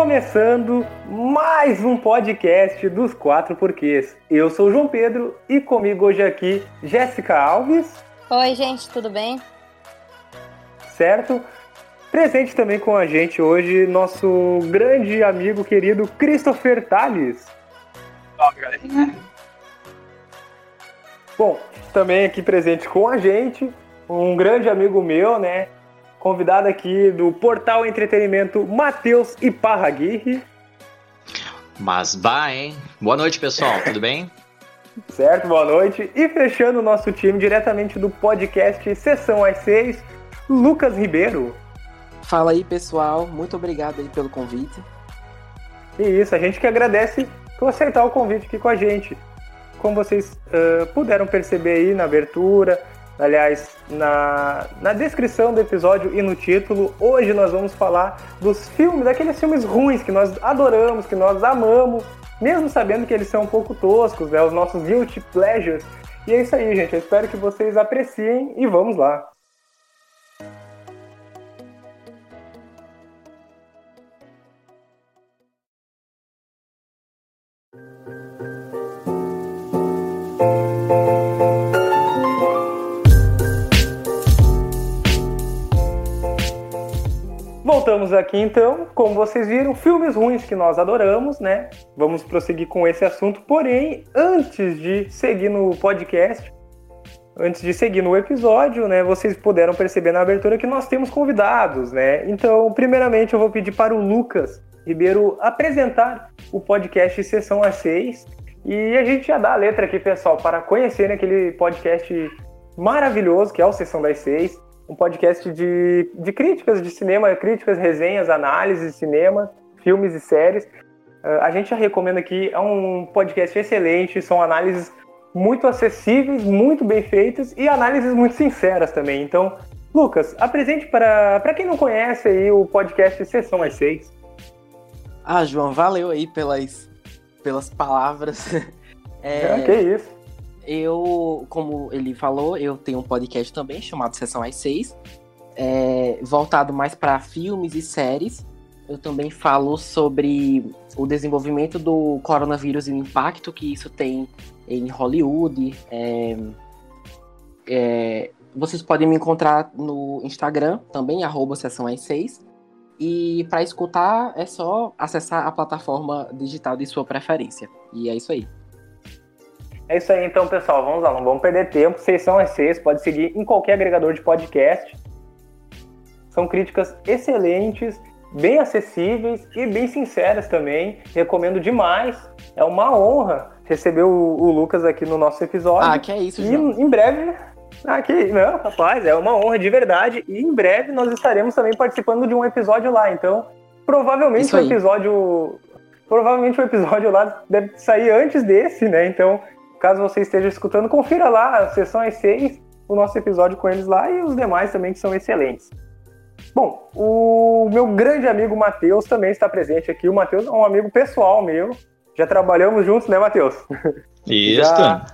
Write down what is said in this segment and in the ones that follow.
começando mais um podcast dos Quatro Porquês. Eu sou o João Pedro e comigo hoje aqui Jéssica Alves. Oi, gente, tudo bem? Certo? Presente também com a gente hoje nosso grande amigo querido Christopher Tales. Fala. Bom, também aqui presente com a gente um grande amigo meu, né? Convidado aqui do Portal Entretenimento, Matheus Iparraguirre. Mas vai, hein? Boa noite, pessoal, tudo bem? Certo, boa noite. E fechando o nosso time diretamente do podcast Sessão às 6, Lucas Ribeiro. Fala aí, pessoal. Muito obrigado aí pelo convite. E isso, a gente que agradece por aceitar o convite aqui com a gente. Como vocês uh, puderam perceber aí na abertura, Aliás, na, na descrição do episódio e no título, hoje nós vamos falar dos filmes, daqueles filmes ruins que nós adoramos, que nós amamos, mesmo sabendo que eles são um pouco toscos, né? Os nossos guilty pleasures. E é isso aí, gente. Eu espero que vocês apreciem e vamos lá. Voltamos aqui então, como vocês viram, filmes ruins que nós adoramos, né? Vamos prosseguir com esse assunto, porém, antes de seguir no podcast, antes de seguir no episódio, né, vocês puderam perceber na abertura que nós temos convidados, né? Então, primeiramente eu vou pedir para o Lucas Ribeiro apresentar o podcast Sessão A6 e a gente já dá a letra aqui, pessoal, para conhecerem aquele podcast maravilhoso que é o Sessão das Seis um podcast de, de críticas de cinema, críticas, resenhas, análises de cinema, filmes e séries. Uh, a gente já recomenda aqui, é um podcast excelente, são análises muito acessíveis, muito bem feitas e análises muito sinceras também. Então, Lucas, apresente para quem não conhece aí o podcast Sessão às Seis. Ah, João, valeu aí pelas, pelas palavras. É, é, que isso eu, como ele falou, eu tenho um podcast também chamado Sessão às Seis, é, voltado mais para filmes e séries. Eu também falo sobre o desenvolvimento do coronavírus e o impacto que isso tem em Hollywood. É, é, vocês podem me encontrar no Instagram também, arroba Sessão às Seis. E para escutar é só acessar a plataforma digital de sua preferência. E é isso aí. É isso aí, então, pessoal. Vamos lá, não vamos perder tempo. Vocês são as seis, pode seguir em qualquer agregador de podcast. São críticas excelentes, bem acessíveis e bem sinceras também. Recomendo demais. É uma honra receber o, o Lucas aqui no nosso episódio. Ah, que é isso, E em breve. Aqui, não, rapaz, é uma honra de verdade. E em breve nós estaremos também participando de um episódio lá. Então, provavelmente o episódio. Provavelmente o episódio lá deve sair antes desse, né? Então, Caso você esteja escutando, confira lá a sessão às seis, o nosso episódio com eles lá e os demais também que são excelentes. Bom, o meu grande amigo Matheus também está presente aqui. O Matheus é um amigo pessoal meu. Já trabalhamos juntos, né, Matheus? Isso. já,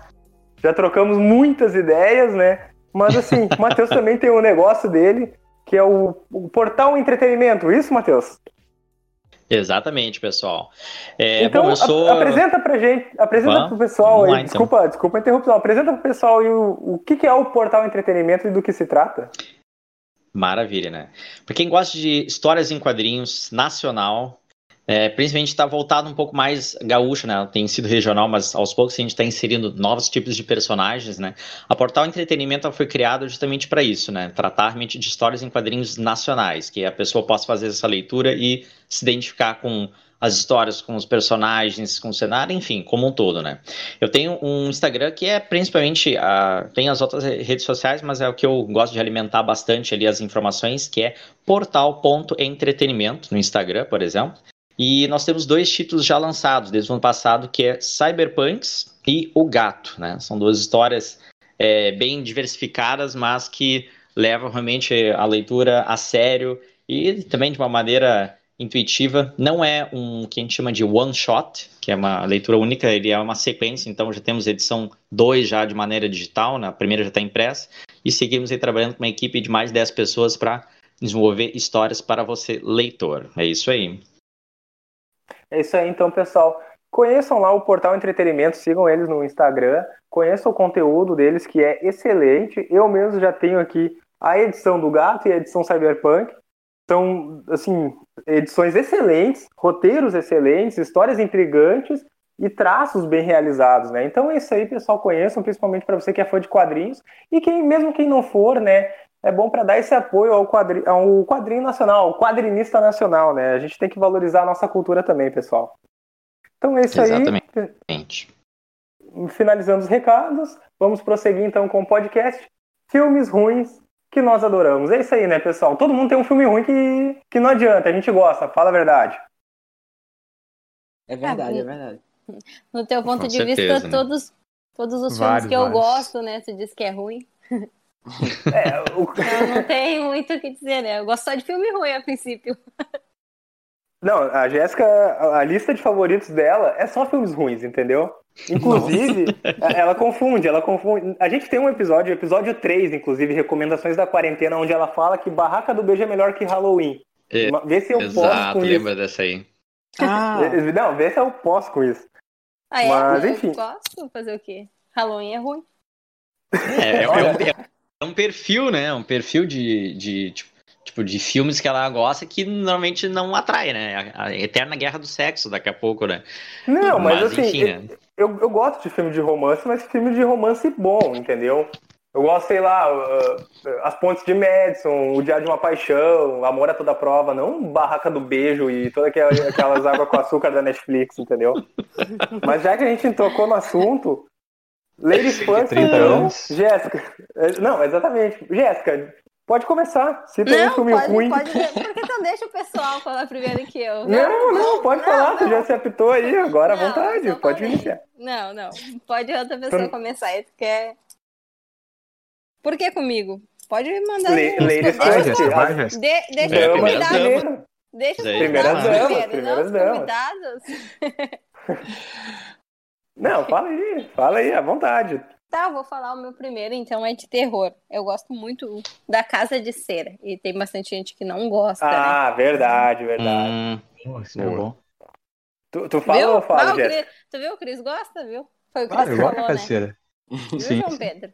já trocamos muitas ideias, né? Mas assim, o Matheus também tem um negócio dele, que é o, o Portal Entretenimento. Isso, Matheus? Exatamente, pessoal. É, então, bom, eu sou... apresenta pra gente, apresenta pro pessoal aí, lá, então. desculpa, desculpa a interrupção, apresenta pro pessoal aí o, o que, que é o Portal Entretenimento e do que se trata. Maravilha, né? Para quem gosta de histórias em quadrinhos nacional, é, principalmente está voltado um pouco mais gaúcho, né? Tem sido regional, mas aos poucos a gente está inserindo novos tipos de personagens, né? A Portal Entretenimento foi criada justamente para isso, né? Tratar realmente de histórias em quadrinhos nacionais, que a pessoa possa fazer essa leitura e se identificar com as histórias, com os personagens, com o cenário, enfim, como um todo, né? Eu tenho um Instagram que é principalmente, uh, tem as outras redes sociais, mas é o que eu gosto de alimentar bastante ali as informações, que é portal.entretenimento no Instagram, por exemplo. E nós temos dois títulos já lançados desde o ano passado, que é Cyberpunks e O Gato, né? São duas histórias é, bem diversificadas, mas que levam realmente a leitura a sério e também de uma maneira intuitiva. Não é um que a gente chama de one shot, que é uma leitura única, ele é uma sequência, então já temos edição 2 já de maneira digital, né? a primeira já está impressa, e seguimos aí trabalhando com uma equipe de mais de 10 pessoas para desenvolver histórias para você, leitor. É isso aí. É isso aí, então, pessoal. Conheçam lá o Portal Entretenimento, sigam eles no Instagram, conheçam o conteúdo deles, que é excelente. Eu mesmo já tenho aqui a edição do Gato e a edição Cyberpunk. São, assim, edições excelentes, roteiros excelentes, histórias intrigantes e traços bem realizados, né? Então é isso aí, pessoal, conheçam, principalmente para você que é fã de quadrinhos e quem, mesmo quem não for, né, é bom para dar esse apoio ao quadrinho, ao quadrinho nacional, ao quadrinista nacional, né? A gente tem que valorizar a nossa cultura também, pessoal. Então é isso Exatamente. aí. Finalizando os recados, vamos prosseguir então com o podcast Filmes Ruins que nós adoramos. É isso aí, né, pessoal? Todo mundo tem um filme ruim que, que não adianta, a gente gosta, fala a verdade. É verdade, é verdade. No teu ponto Com de certeza, vista, né? todos, todos os Vários, filmes que eu vários. gosto, né? Tu diz que é ruim. É, o- Eu não tenho muito o que dizer, né? Eu gosto só de filme ruim a princípio. Não, a Jéssica, a lista de favoritos dela é só filmes ruins, entendeu? Inclusive, ela confunde, ela confunde. A gente tem um episódio, episódio 3, inclusive, Recomendações da Quarentena, onde ela fala que Barraca do Beijo é melhor que Halloween. É, Vê se eu posso Exato, com lembra dessa aí. Ah, isso. Não, vê se eu posso com isso. Ah, é? Mas, eu enfim. gosto fazer o quê? Halloween é ruim. É, é, um, é um perfil, né? Um perfil de, de tipo, tipo, de filmes que ela gosta que normalmente não atrai, né? A, a eterna guerra do sexo daqui a pouco, né? Não, mas, assim, enfim, eu, né? eu, eu gosto de filme de romance, mas filme de romance bom, entendeu? Eu gosto, sei lá, uh, uh, As Pontes de Madison, O Dia de uma Paixão, Amor a Toda Prova, não Barraca do Beijo e todas aquelas, aquelas águas com açúcar da Netflix, entendeu? Mas já que a gente tocou no assunto, Ladies First, 30 então, anos. Jéssica. Não, exatamente. Jéssica, pode começar. Cita um Não, filme pode, ruim. pode ver. Por que tu deixa o pessoal falar primeiro que eu? Não, não, pode falar, tu já se apitou aí, agora à Não, vontade, eu pode falei. iniciar. Não, não. Pode outra pessoa Então- começar aí. Quer. Por que comigo? Pode mandar. Le- ladies Vai, first. Jéssica. De- deixa É, os convidados. damas. primeiro. Deixa os Primeiras convidados damas, primeiras não os damas. Não, fala aí, fala aí, à vontade. Tá, eu vou falar o meu primeiro, então é de terror. Eu gosto muito da Casa de Cera. E tem bastante gente que não gosta, né? Ah, verdade, verdade. Hum, é bom. Tu, tu fala Viu? ou Ah, fala? Cris- tu viu? O Cris gosta, viu? Foi o Cris eu que gosto falou, da né? Viu, Sim. João Pedro?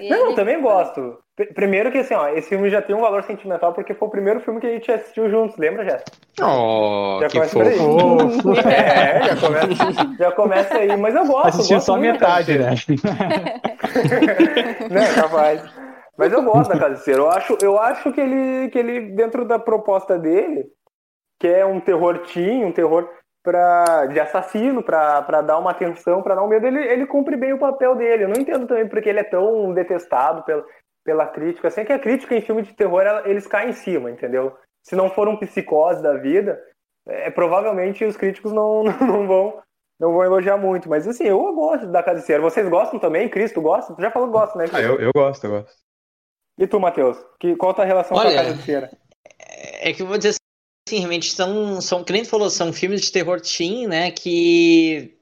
E Não, eu ele- também gosto. Pr- Primeiro que assim, ó, esse filme já tem um valor sentimental porque foi o primeiro filme que a gente assistiu juntos, lembra, Jéssica? Oh, Já que começa por aí. fofo. É, já começa, já começa aí, mas eu gosto. Assistiu gosto só muito, metade, né? Não, capaz. Mas eu gosto da Casa de Cera. Eu acho, eu acho que, ele, que ele, dentro da proposta dele, que é um terror teen, um terror pra, de assassino, pra, pra dar uma atenção, pra dar um medo, ele, ele cumpre bem o papel dele. Eu não entendo também porque ele é tão detestado pela, pela crítica. Assim que a crítica em filme de terror, ela- eles caem em cima, entendeu? Se não for um psicose da vida, é, provavelmente os críticos não, não vão não vão elogiar muito. Mas assim, eu gosto da Casa de Cera. Vocês gostam também? Cristo gosta? Tu já falou que gosta, né? Ah, eu, eu gosto, eu gosto. E tu, Matheus? Que, qual a tua relação Olha, com a Casa de Cera? É que eu vou dizer assim, realmente são, são, que nem tu falou, são filmes de terror teen, né, que,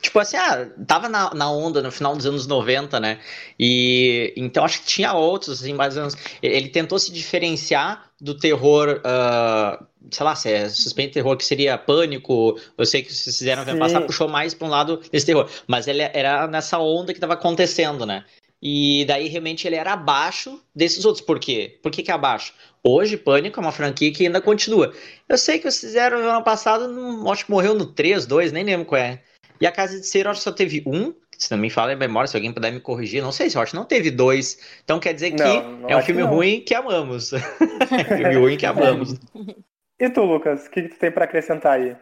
tipo assim, ah, tava na, na onda no final dos anos 90, né, e então acho que tinha outros, assim, mais ou menos, ele tentou se diferenciar do terror, ah, sei lá, se é suspense terror que seria Pânico, eu sei que vocês fizeram Sim. passado, puxou mais pra um lado desse terror, mas ele era nessa onda que tava acontecendo, né, e daí realmente ele era abaixo desses outros, por quê? Por que que é abaixo? Hoje, Pânico é uma franquia que ainda continua. Eu sei que vocês fizeram no ano passado, não- acho que morreu no 3, 2, nem lembro qual é. E a Casa de Cera, acho que só teve um, se não me fala em memória, se alguém puder me corrigir, não sei se eu acho que não teve dois. Então quer dizer que Não, não é um filme que ruim que amamos. filme ruim que amamos. E tu, Lucas? O que, que tu tem pra acrescentar aí?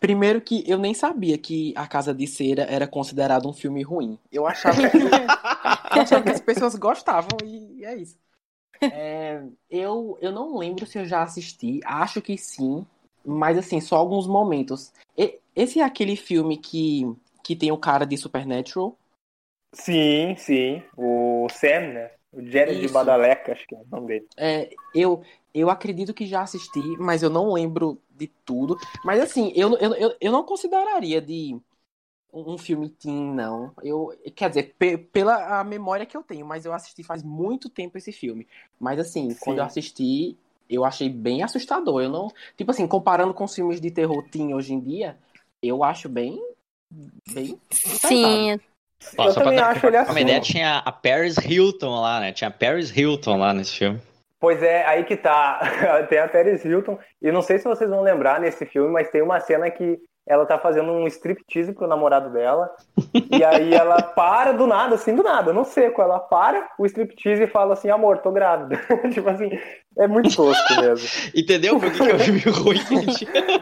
Primeiro que eu nem sabia que A Casa de Cera era considerado um filme ruim. Eu achava que, eu achava que as pessoas gostavam e é isso. É, eu, eu não lembro se eu já assisti, acho que sim, mas assim, só alguns momentos. E- esse é aquele filme que, que tem o cara de Supernatural. Sim, sim. O Sam, né? O Jared de Isso. Badaleca, acho que é o nome dele. É, eu, eu acredito que já assisti, mas eu não lembro de tudo. Mas assim, eu, eu, eu, eu não consideraria de um filme teen, não. Eu, quer dizer, pe- pela a memória que eu tenho, mas eu assisti faz muito tempo esse filme. Mas assim, Sim. quando eu assisti, eu achei bem assustador. Eu não. Tipo assim, comparando com os filmes de terror teen hoje em dia, eu acho bem. Bem. Sim. Eu também acho ele assim. Uma ideia tinha a Paris Hilton lá, né? Tinha a Paris Hilton lá nesse filme. Pois é, aí que tá. tem a Paris Hilton. E não sei se vocês vão lembrar nesse filme, mas tem uma cena que ela tá fazendo um striptease pro namorado dela. e aí ela para do nada, assim, do nada, não seco. Ela para o striptease e fala assim, amor, tô grávida. tipo assim, é muito tosco mesmo. Entendeu por que, que é um filme ruim?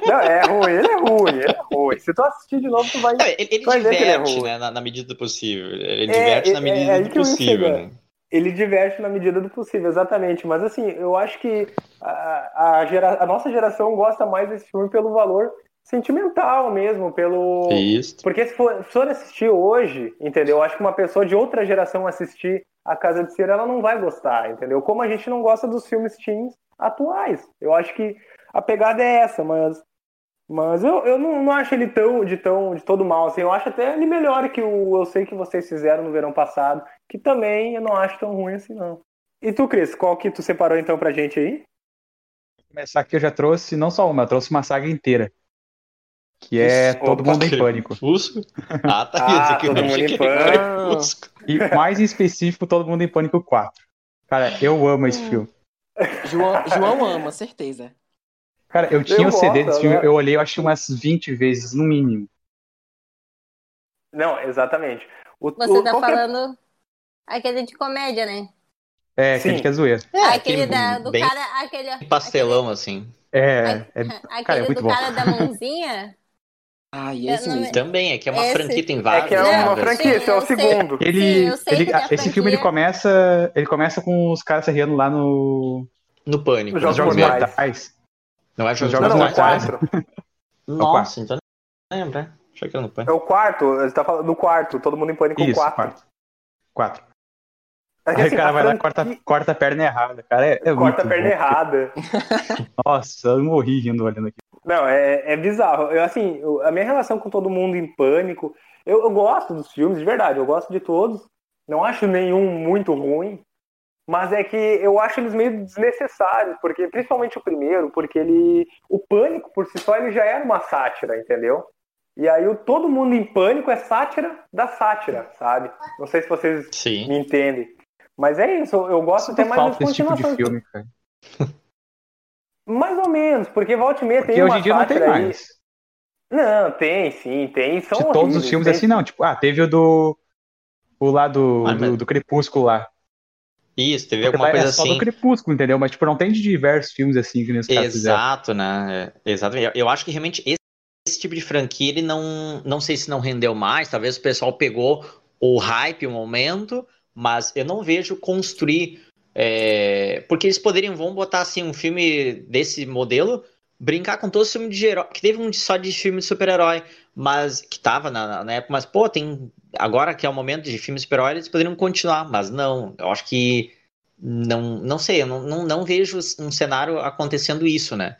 não, é ruim, ele é ruim, ele é ruim. Se tu assistir de novo, tu vai. Não, ele, ele vai é diverte, né? Na, na medida do possível. Ele É, diverte é- na medida é do possível, né? Ele diverte na medida do possível, exatamente. Mas assim, eu acho que a, a, gera- a nossa geração gosta mais desse filme pelo valor sentimental mesmo, pelo. Isso. Porque se for, se for assistir hoje, entendeu? Eu acho que uma pessoa de outra geração assistir A Casa de Cera, ela não vai gostar, entendeu? Como a gente não gosta dos filmes teens atuais. Eu acho que a pegada é essa, mas. Mas eu, eu não, não acho ele tão de tão de todo mal assim. Eu acho até ele melhor que o Eu Sei Que Vocês Fizeram no verão passado, que também eu não acho tão ruim assim, não. E tu, Cris, qual que tu separou então pra gente aí? começar aqui, eu já trouxe não só uma, eu trouxe uma saga inteira. Que é Opa, Todo Mundo em Pânico. Fusco? Ah, tá. Ah, aqui eu Todo Mundo em Pânico. E mais em específico, Todo Mundo em Pânico 4. Cara, eu amo esse filme. João, João ama, certeza. Cara, eu tinha o CD gosto, desse filme, né? eu olhei, eu acho umas 20 vezes, no mínimo. Não, exatamente. O, Você o- tá qual que é- falando aquele de comédia, né? É, Sim. aquele que é zoeira. É, aquele da, do bem cara, aquele. pastelão, assim. É, é, Aquele, cara, é do bom. cara da mãozinha. Ai, Eu esse não- mesmo. Também, é que é uma Esse- franquia, tem É vários. que é Não, uma né? franquia, esse é o sei. segundo. Ele, ele- da esse filme ele começa, ele começa com os caras se rindo lá no No Pânico. Os no nos Jogos Mortais. Mortais. Não é Os Jogos Jogos Não, é Mortais? quatro. Nossa, então não lembra. né? Achei que era no É Pânico. o quarto, você tá falando do quarto, todo mundo em pânico Isso, 4. quatro. Quatro. É que, Aí assim, o cara vai lá e franquia- corta, corta a perna errada. Cara, é, é corta a perna bom. errada. Nossa, eu morri rindo olhando aqui. Não, é, é bizarro. Eu, assim, eu- a minha relação com todo mundo em pânico, eu, eu gosto dos filmes, de verdade, eu gosto de todos. Não acho nenhum muito ruim, mas é que eu acho eles meio desnecessários, porque principalmente o primeiro, porque ele, o pânico por si só ele já era uma sátira, entendeu? E aí o todo mundo em pânico é sátira da sátira, sabe? Não sei se vocês Sim. me entendem. Mas é isso, eu gosto até mais das desse tipo de continuações. filme, cara. Mais ou menos, porque volta e meia Porque tem hoje em dia não tem sátira aí. mais. Não, tem sim, tem. São De todos os filmes tem- assim, não. Tipo, ah, teve o do. O lá do, Ah, do, mas- do Crepúsculo lá. Isso, teve Porque alguma coisa é só assim. do Crepúsculo, entendeu? Mas, tipo, não tem de diversos filmes assim que nesse caso fizeram. Exato, né? É, Exatamente. Eu acho que realmente esse, esse tipo de franquia, ele não. Não sei se não rendeu mais, talvez o pessoal pegou o hype, o momento, mas eu não vejo construir. É, porque eles poderiam, vão botar assim, um filme desse modelo, brincar com todos os filmes de herói. Que teve um só de filme de super-herói, mas que tava na, na época, mas, pô, tem. Agora que é o momento de filme de super-herói, eles poderiam continuar, mas não. Eu acho que. Não, não sei, eu não, não, não vejo um cenário acontecendo isso, né?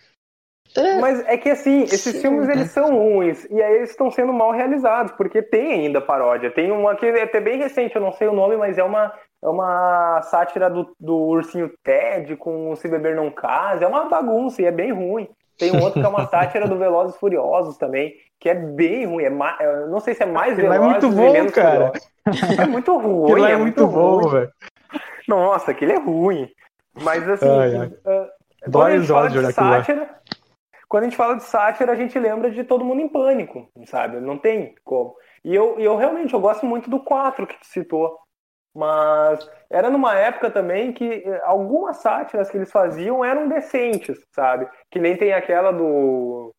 Mas é que assim, esses filmes eles são ruins e aí eles estão sendo mal realizados, porque tem ainda paródia. Tem uma que é até bem recente, eu não sei o nome, mas é uma, é uma sátira do, do ursinho Ted com o Se Beber Não Case. É uma bagunça e é bem ruim. Tem um outro que é uma sátira do Velozes Furiosos também, que é bem ruim. É ma... eu não sei se é mais é Velozes muito e bom, cara. Furiosos. É muito ruim. É, é muito bom, velho. Nossa, aquele é ruim. Mas assim, Ai, ai. ah, quando Dói a gente fala de sátira, quando a gente fala de sátira, a gente lembra de todo mundo em pânico, sabe? Não tem como. E eu, eu realmente eu gosto muito do 4 que tu citou. Mas era numa época também que eh, algumas sátiras que eles faziam eram decentes, sabe? Que nem tem aquela do.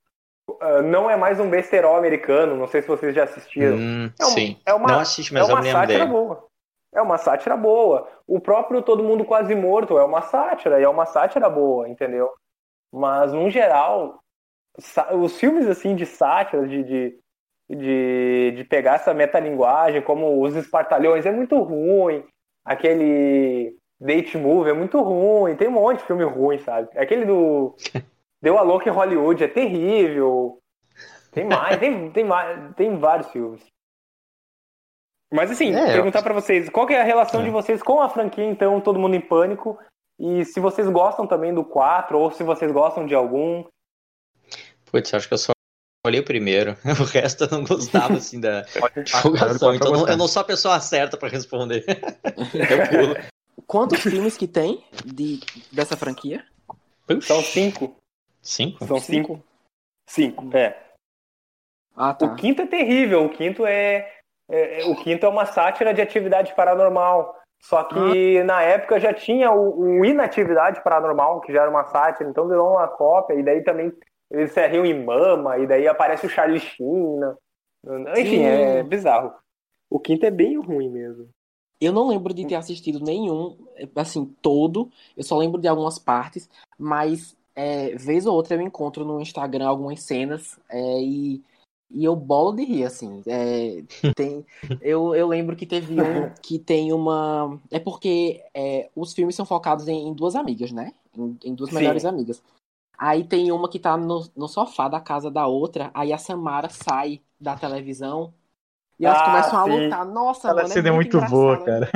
ah, não é mais um besterol americano, não sei se vocês já assistiram. Hum, É sim. é uma- não assisti, mas é eu uma lembro sátira boa. É uma sátira boa. O próprio Todo Mundo Quase Morto é uma sátira, e é uma sátira boa, entendeu? Mas, no geral, os filmes assim de sátira, de, de, de, de pegar essa metalinguagem, como Os Espartalhões, é muito ruim. Aquele Date Movie é muito ruim. Tem um monte de filme ruim, sabe? Aquele do Deu a Louca em Hollywood é terrível. Tem mais, tem, tem, mais, tem vários filmes. Mas assim, É, eu- perguntar pra vocês, qual que é a relação É. de vocês com a franquia, então, Todo Mundo em Pânico? E se vocês gostam também do 4, ou se vocês gostam de algum. Putz, acho que eu só olhei o primeiro. O resto eu não gostava, assim, da divulgação. Então eu não, eu não sou a pessoa certa pra responder. eu pulo. Quantos filmes que tem de, dessa franquia? São cinco. Cinco? São cinco. Cinco, é. Ah, tá. O quinto é terrível. O quinto é, é- é- o quinto é uma sátira de atividade paranormal. Só que na época já tinha o, o Inatividade Paranormal, que já era uma sátira, então virou uma cópia, e daí também eles se riam em mama, e daí aparece o Charlie Sheen. né? Enfim, Sim. é bizarro. O quinto é bem ruim mesmo. Eu não lembro de ter assistido nenhum, assim, todo. Eu só lembro de algumas partes, mas é, vez ou outra eu encontro no Instagram algumas cenas é, e, e eu bolo de rir, assim. É, tem, eu, eu lembro que teve um que tem uma. É porque é, os filmes são focados em, em duas amigas, né? Em, em duas Sim. melhores amigas. Aí tem uma que tá no, no sofá da casa da outra, aí a Samara sai da televisão e elas Ah, começam a sim. lutar. Nossa, Aquela mano, cena é muito engraçado. boa, cara.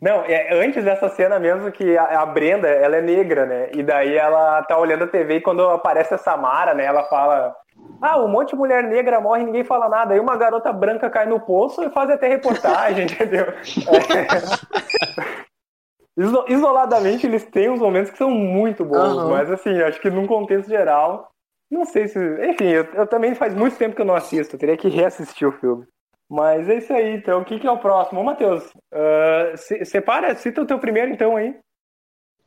Não, é antes dessa cena mesmo que a, a Brenda, ela é negra, né? E daí ela tá olhando a TV e quando aparece a Samara, né? Ela fala: Ah, um monte de mulher negra morre e ninguém fala nada. Aí uma garota branca cai no poço e faz até reportagem, entendeu? É. Iso- Isoladamente, eles têm uns momentos que são muito bons, Aham. mas assim, acho que num contexto geral, não sei se. Enfim, eu, eu também faz muito tempo que eu não assisto, eu teria que reassistir o filme. Mas é isso aí, então. O que, que é o próximo? Ô, Matheus, ah, se- separa, cita o teu primeiro, então, aí.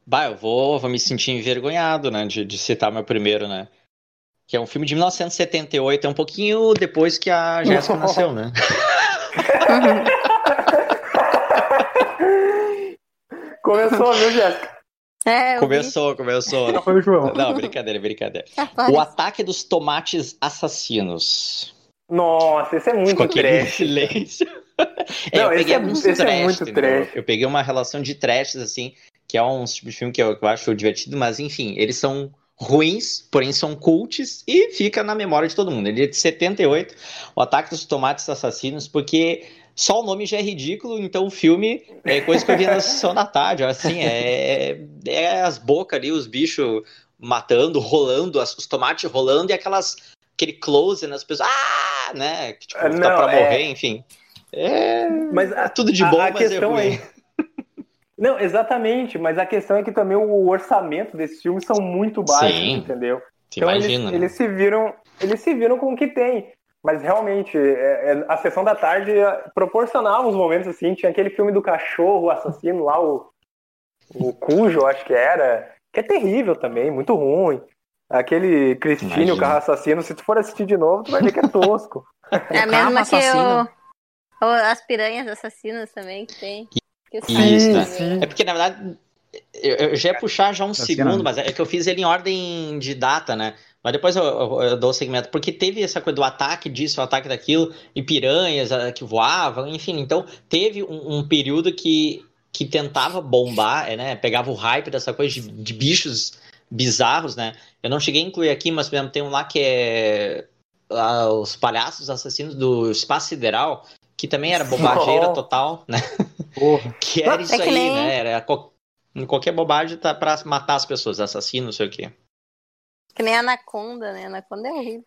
Bah, eu vou, vou me sentir envergonhado, né, de, de citar meu primeiro, né? Que é um filme de 1978, é um pouquinho depois que a Jéssica nasceu, né? Começou, viu, Jéssica? É, eu vi. Começou, começou. Já foi o João. Não, brincadeira, brincadeira. Capaz. O ataque dos tomates assassinos. Nossa, esse é muito Ficou aquele trash. silêncio. É, Não, eu esse peguei é- esse é trash, muito entendeu? trash. Eu peguei uma relação de trashes, assim, que é um tipo de filme que eu, que eu acho divertido, mas enfim, eles são ruins, porém são cults e fica na memória de todo mundo. Ele é de 78, O Ataque dos Tomates Assassinos, porque só o nome já é ridículo, então o filme é coisa que eu vi na sessão da tarde, assim, é, é as bocas ali, os bichos matando, rolando, as- os tomates rolando e aquelas aquele close nas pessoas, ah, né, que tipo, tá não, pra é- morrer, enfim. É, Mas a- é tudo de a- bom, a mas é questão ruim. aí- Não, exatamente, mas a questão é que também o orçamento desses filmes são muito baixos, Sim. entendeu? Então imagina, eles, né? eles se viram, eles se viram com o que tem. Mas realmente, é- é- a sessão da tarde é, proporcionava uns momentos assim. Tinha aquele filme do cachorro assassino lá, o, o Cujo, acho que era, que é terrível também, muito ruim. Aquele Cristine, o carro assassino, se tu for assistir de novo, tu vai ver que é tosco. É a O mesma carro que assassino. o, o- as piranhas assassinas também que tem. Que Isso, né? É porque, na verdade, eu, eu já ia puxar já um segundo, mas é que eu fiz ele em ordem de data, né? Mas depois eu, eu- eu dou o segmento, porque teve essa coisa do ataque disso, o ataque daquilo, e piranhas ah, que voavam, enfim. Então, teve um, um período que, que tentava bombar, é, né? Pegava o hype dessa coisa de, de bichos bizarros, né? Eu não cheguei a incluir aqui, mas por exemplo, tem um lá que é ah, os palhaços assassinos do espaço sideral, que também era bobageira Oh. total, né? Porra. Que era É isso que aí, nem- né? Era qual- qualquer bobagem tá pra matar as pessoas, assassino, não sei o quê. Que nem Anaconda, né? Anaconda é horrível.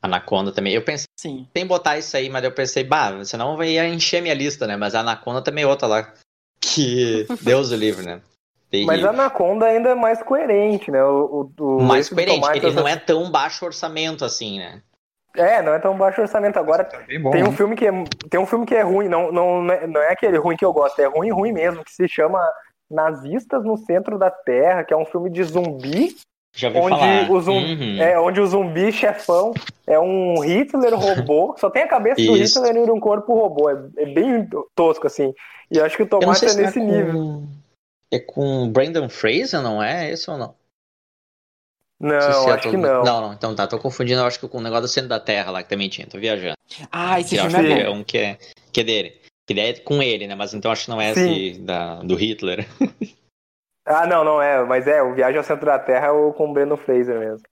Anaconda também. Eu pensei Sim. em botar isso aí, mas eu pensei, bah, senão vai encher minha lista, né? Mas a Anaconda também é outra lá. Que Deus o livre, né? Mas Terrível. a Anaconda ainda é mais coerente, né? O, o, o- Mais coerente, tomate ele não é tão baixo orçamento assim, né? É, não é tão baixo orçamento. Agora Tá bom. tem um né? filme que é, tem um filme que é ruim, não, não, não é- não é aquele ruim que eu gosto, é ruim, ruim mesmo, que se chama Nazistas no Centro da Terra, que é um filme de zumbi, onde falar. o, zum, Uhum. é, onde o zumbi chefão é um Hitler robô, só tem a cabeça do. Hitler e um corpo robô. É, é bem tosco, assim. E eu acho que o Tomate é não nesse com... nível. É com Brandon Fraser, não é? Esse ou não? Não, se é acho que não. Não, não, então tá, tô confundindo, eu acho que com o negócio do centro da Terra lá, que também tinha, tô viajando. Ah, esse filme é é um que é, que é dele. Que é com ele, né? Mas então acho que não é Sim. esse da, do Hitler. Ah, não, não é, mas é, o Viagem ao Centro da Terra é o com o Breno Fraser mesmo.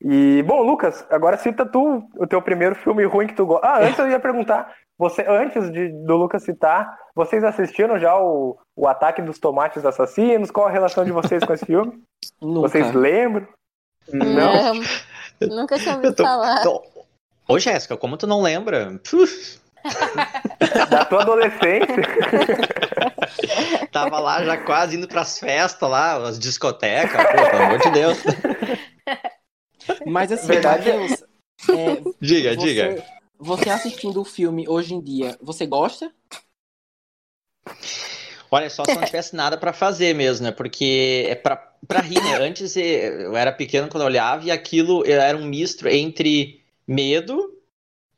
E, bom, Lucas, agora cita tu o teu primeiro filme ruim que tu gosta. Ah, antes eu ia perguntar, você, antes de, do Lucas citar, vocês assistiram já o, o Ataque dos Tomates Assassinos? Qual a relação de vocês com esse filme? Nunca. Vocês lembram? Não. Nunca tinha ouvido tô- falar. tô- Ô, Jéssica, como tu não lembra? Puf, Da tua adolescência? tava lá já quase indo pras festas lá, as discotecas, pô, pelo amor de Deus. Mas assim, Verdade. Matheus, é, Diga, você, diga. você assistindo o filme hoje em dia, você gosta? Olha, só se não tivesse nada pra fazer mesmo, né? Porque é pra, pra rir, né? Antes eu era pequeno quando eu olhava e aquilo era um misto entre medo,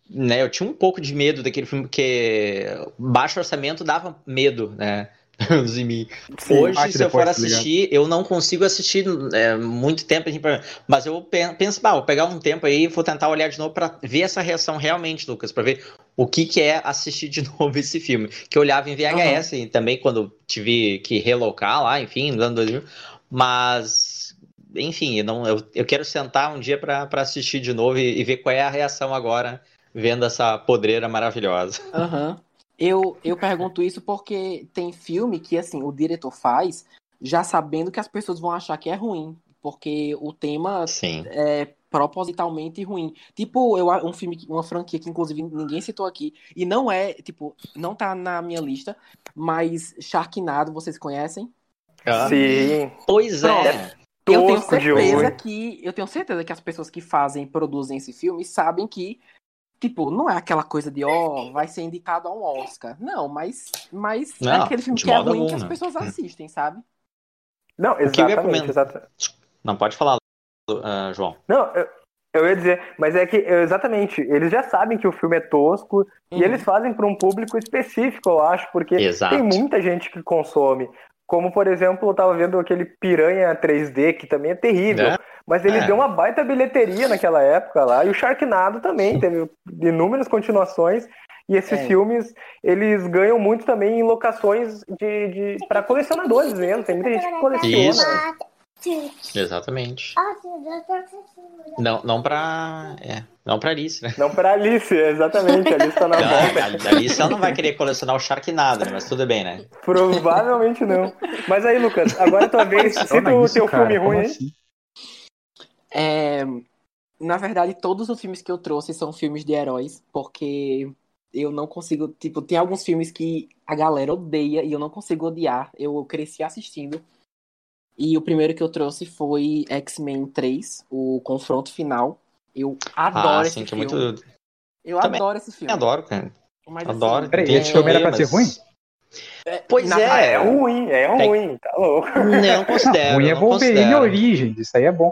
né? Eu tinha um pouco de medo daquele filme, porque baixo orçamento dava medo, né? em mim. Hoje, bate se eu for tá ligado? assistir, eu não consigo assistir é, muito tempo, assim, mas eu pen- penso, bah, vou pegar um tempo aí e vou tentar olhar de novo pra ver essa reação realmente, Lucas, pra ver o que que é assistir de novo esse filme. Que eu olhava em VHS e também quando tive que relocar lá, enfim, no ano 2000, mas enfim, eu, não, eu, eu quero sentar um dia pra assistir de novo e, e ver qual é a reação agora vendo essa podreira maravilhosa. Aham. Eu, eu pergunto isso porque tem filme que, assim, o diretor faz já sabendo que as pessoas vão achar que é ruim. Porque o tema Sim. é propositalmente ruim. Tipo, eu, um filme, que- uma franquia que, inclusive, ninguém citou aqui. E não é, tipo, não tá na minha lista, mas Sharknado, vocês conhecem? Ah, Sim. Pois é. Eu tenho certeza que eu tenho certeza que as pessoas que fazem e produzem esse filme sabem que tipo não é aquela coisa de ó vai ser indicado a um Oscar não mas mas é Não, aquele filme que é ruim algum, que as né? pessoas assistem sabe Não, exatamente, exatamente. Não pode falar, ah, João. Não, eu, eu ia dizer, mas é que, exatamente, eles já sabem que o filme é tosco e Uhum. eles fazem para um público específico, eu acho, porque Exato. tem muita gente que consome. Como, por exemplo, eu tava vendo aquele Piranha 3D, que também é terrível. É. Mas ele É. deu uma baita bilheteria naquela época lá. E o Sharknado também teve inúmeras continuações. E esses É. filmes, eles ganham muito também em locações de, de para colecionadores mesmo. Tem muita gente que coleciona. Isso. Exatamente. Não, não pra. É, não pra Alice, né? Não para Alice, exatamente. A Alice tá na Não, volta. a Alice ela não vai querer colecionar o Sharknado, né? Mas tudo bem, né? Provavelmente não. Mas aí, Lucas, agora é tua vez. Cita Olha o isso, teu cara, filme ruim assim? É, na verdade todos os filmes que eu trouxe são filmes de heróis porque eu não consigo tipo tem alguns filmes que a galera odeia e eu não consigo odiar eu cresci assistindo e o primeiro que eu trouxe foi X-Men 3 o confronto final eu adoro Ah, esse é filme muito. eu Também. adoro esse filme Eu adoro, cara. Mas, Adoro. assim, Peraí, esse filme era pra ser ruim? Pois Na- é. é ruim, é ruim, tá louco. Não considero. ruim é Wolverine. Origins, isso aí é bom.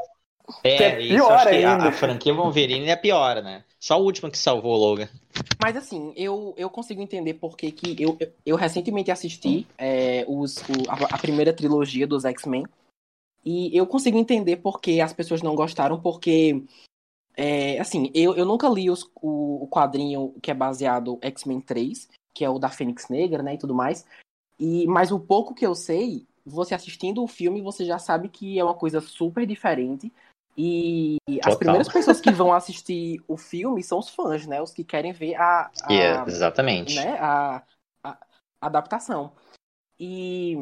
É, é isso, pior acho que a, ainda. a franquia Wolverine é pior, né? Só o último que salvou o Logan. Mas assim, eu, eu consigo entender porque que eu, eu, eu recentemente assisti é, os, o- a, a primeira trilogia dos X-Men. E eu consigo entender porque as pessoas não gostaram, porque é, assim, eu, eu nunca li os- o, o quadrinho que é baseado X-Men 3, que é o da Fênix Negra, né? E tudo mais. E, mas o pouco que eu sei, você assistindo o filme, você já sabe que é uma coisa super diferente. E as Total. primeiras pessoas que vão assistir o filme são os fãs, né? Os que querem ver a, a, É, exatamente. né, a, a adaptação. E,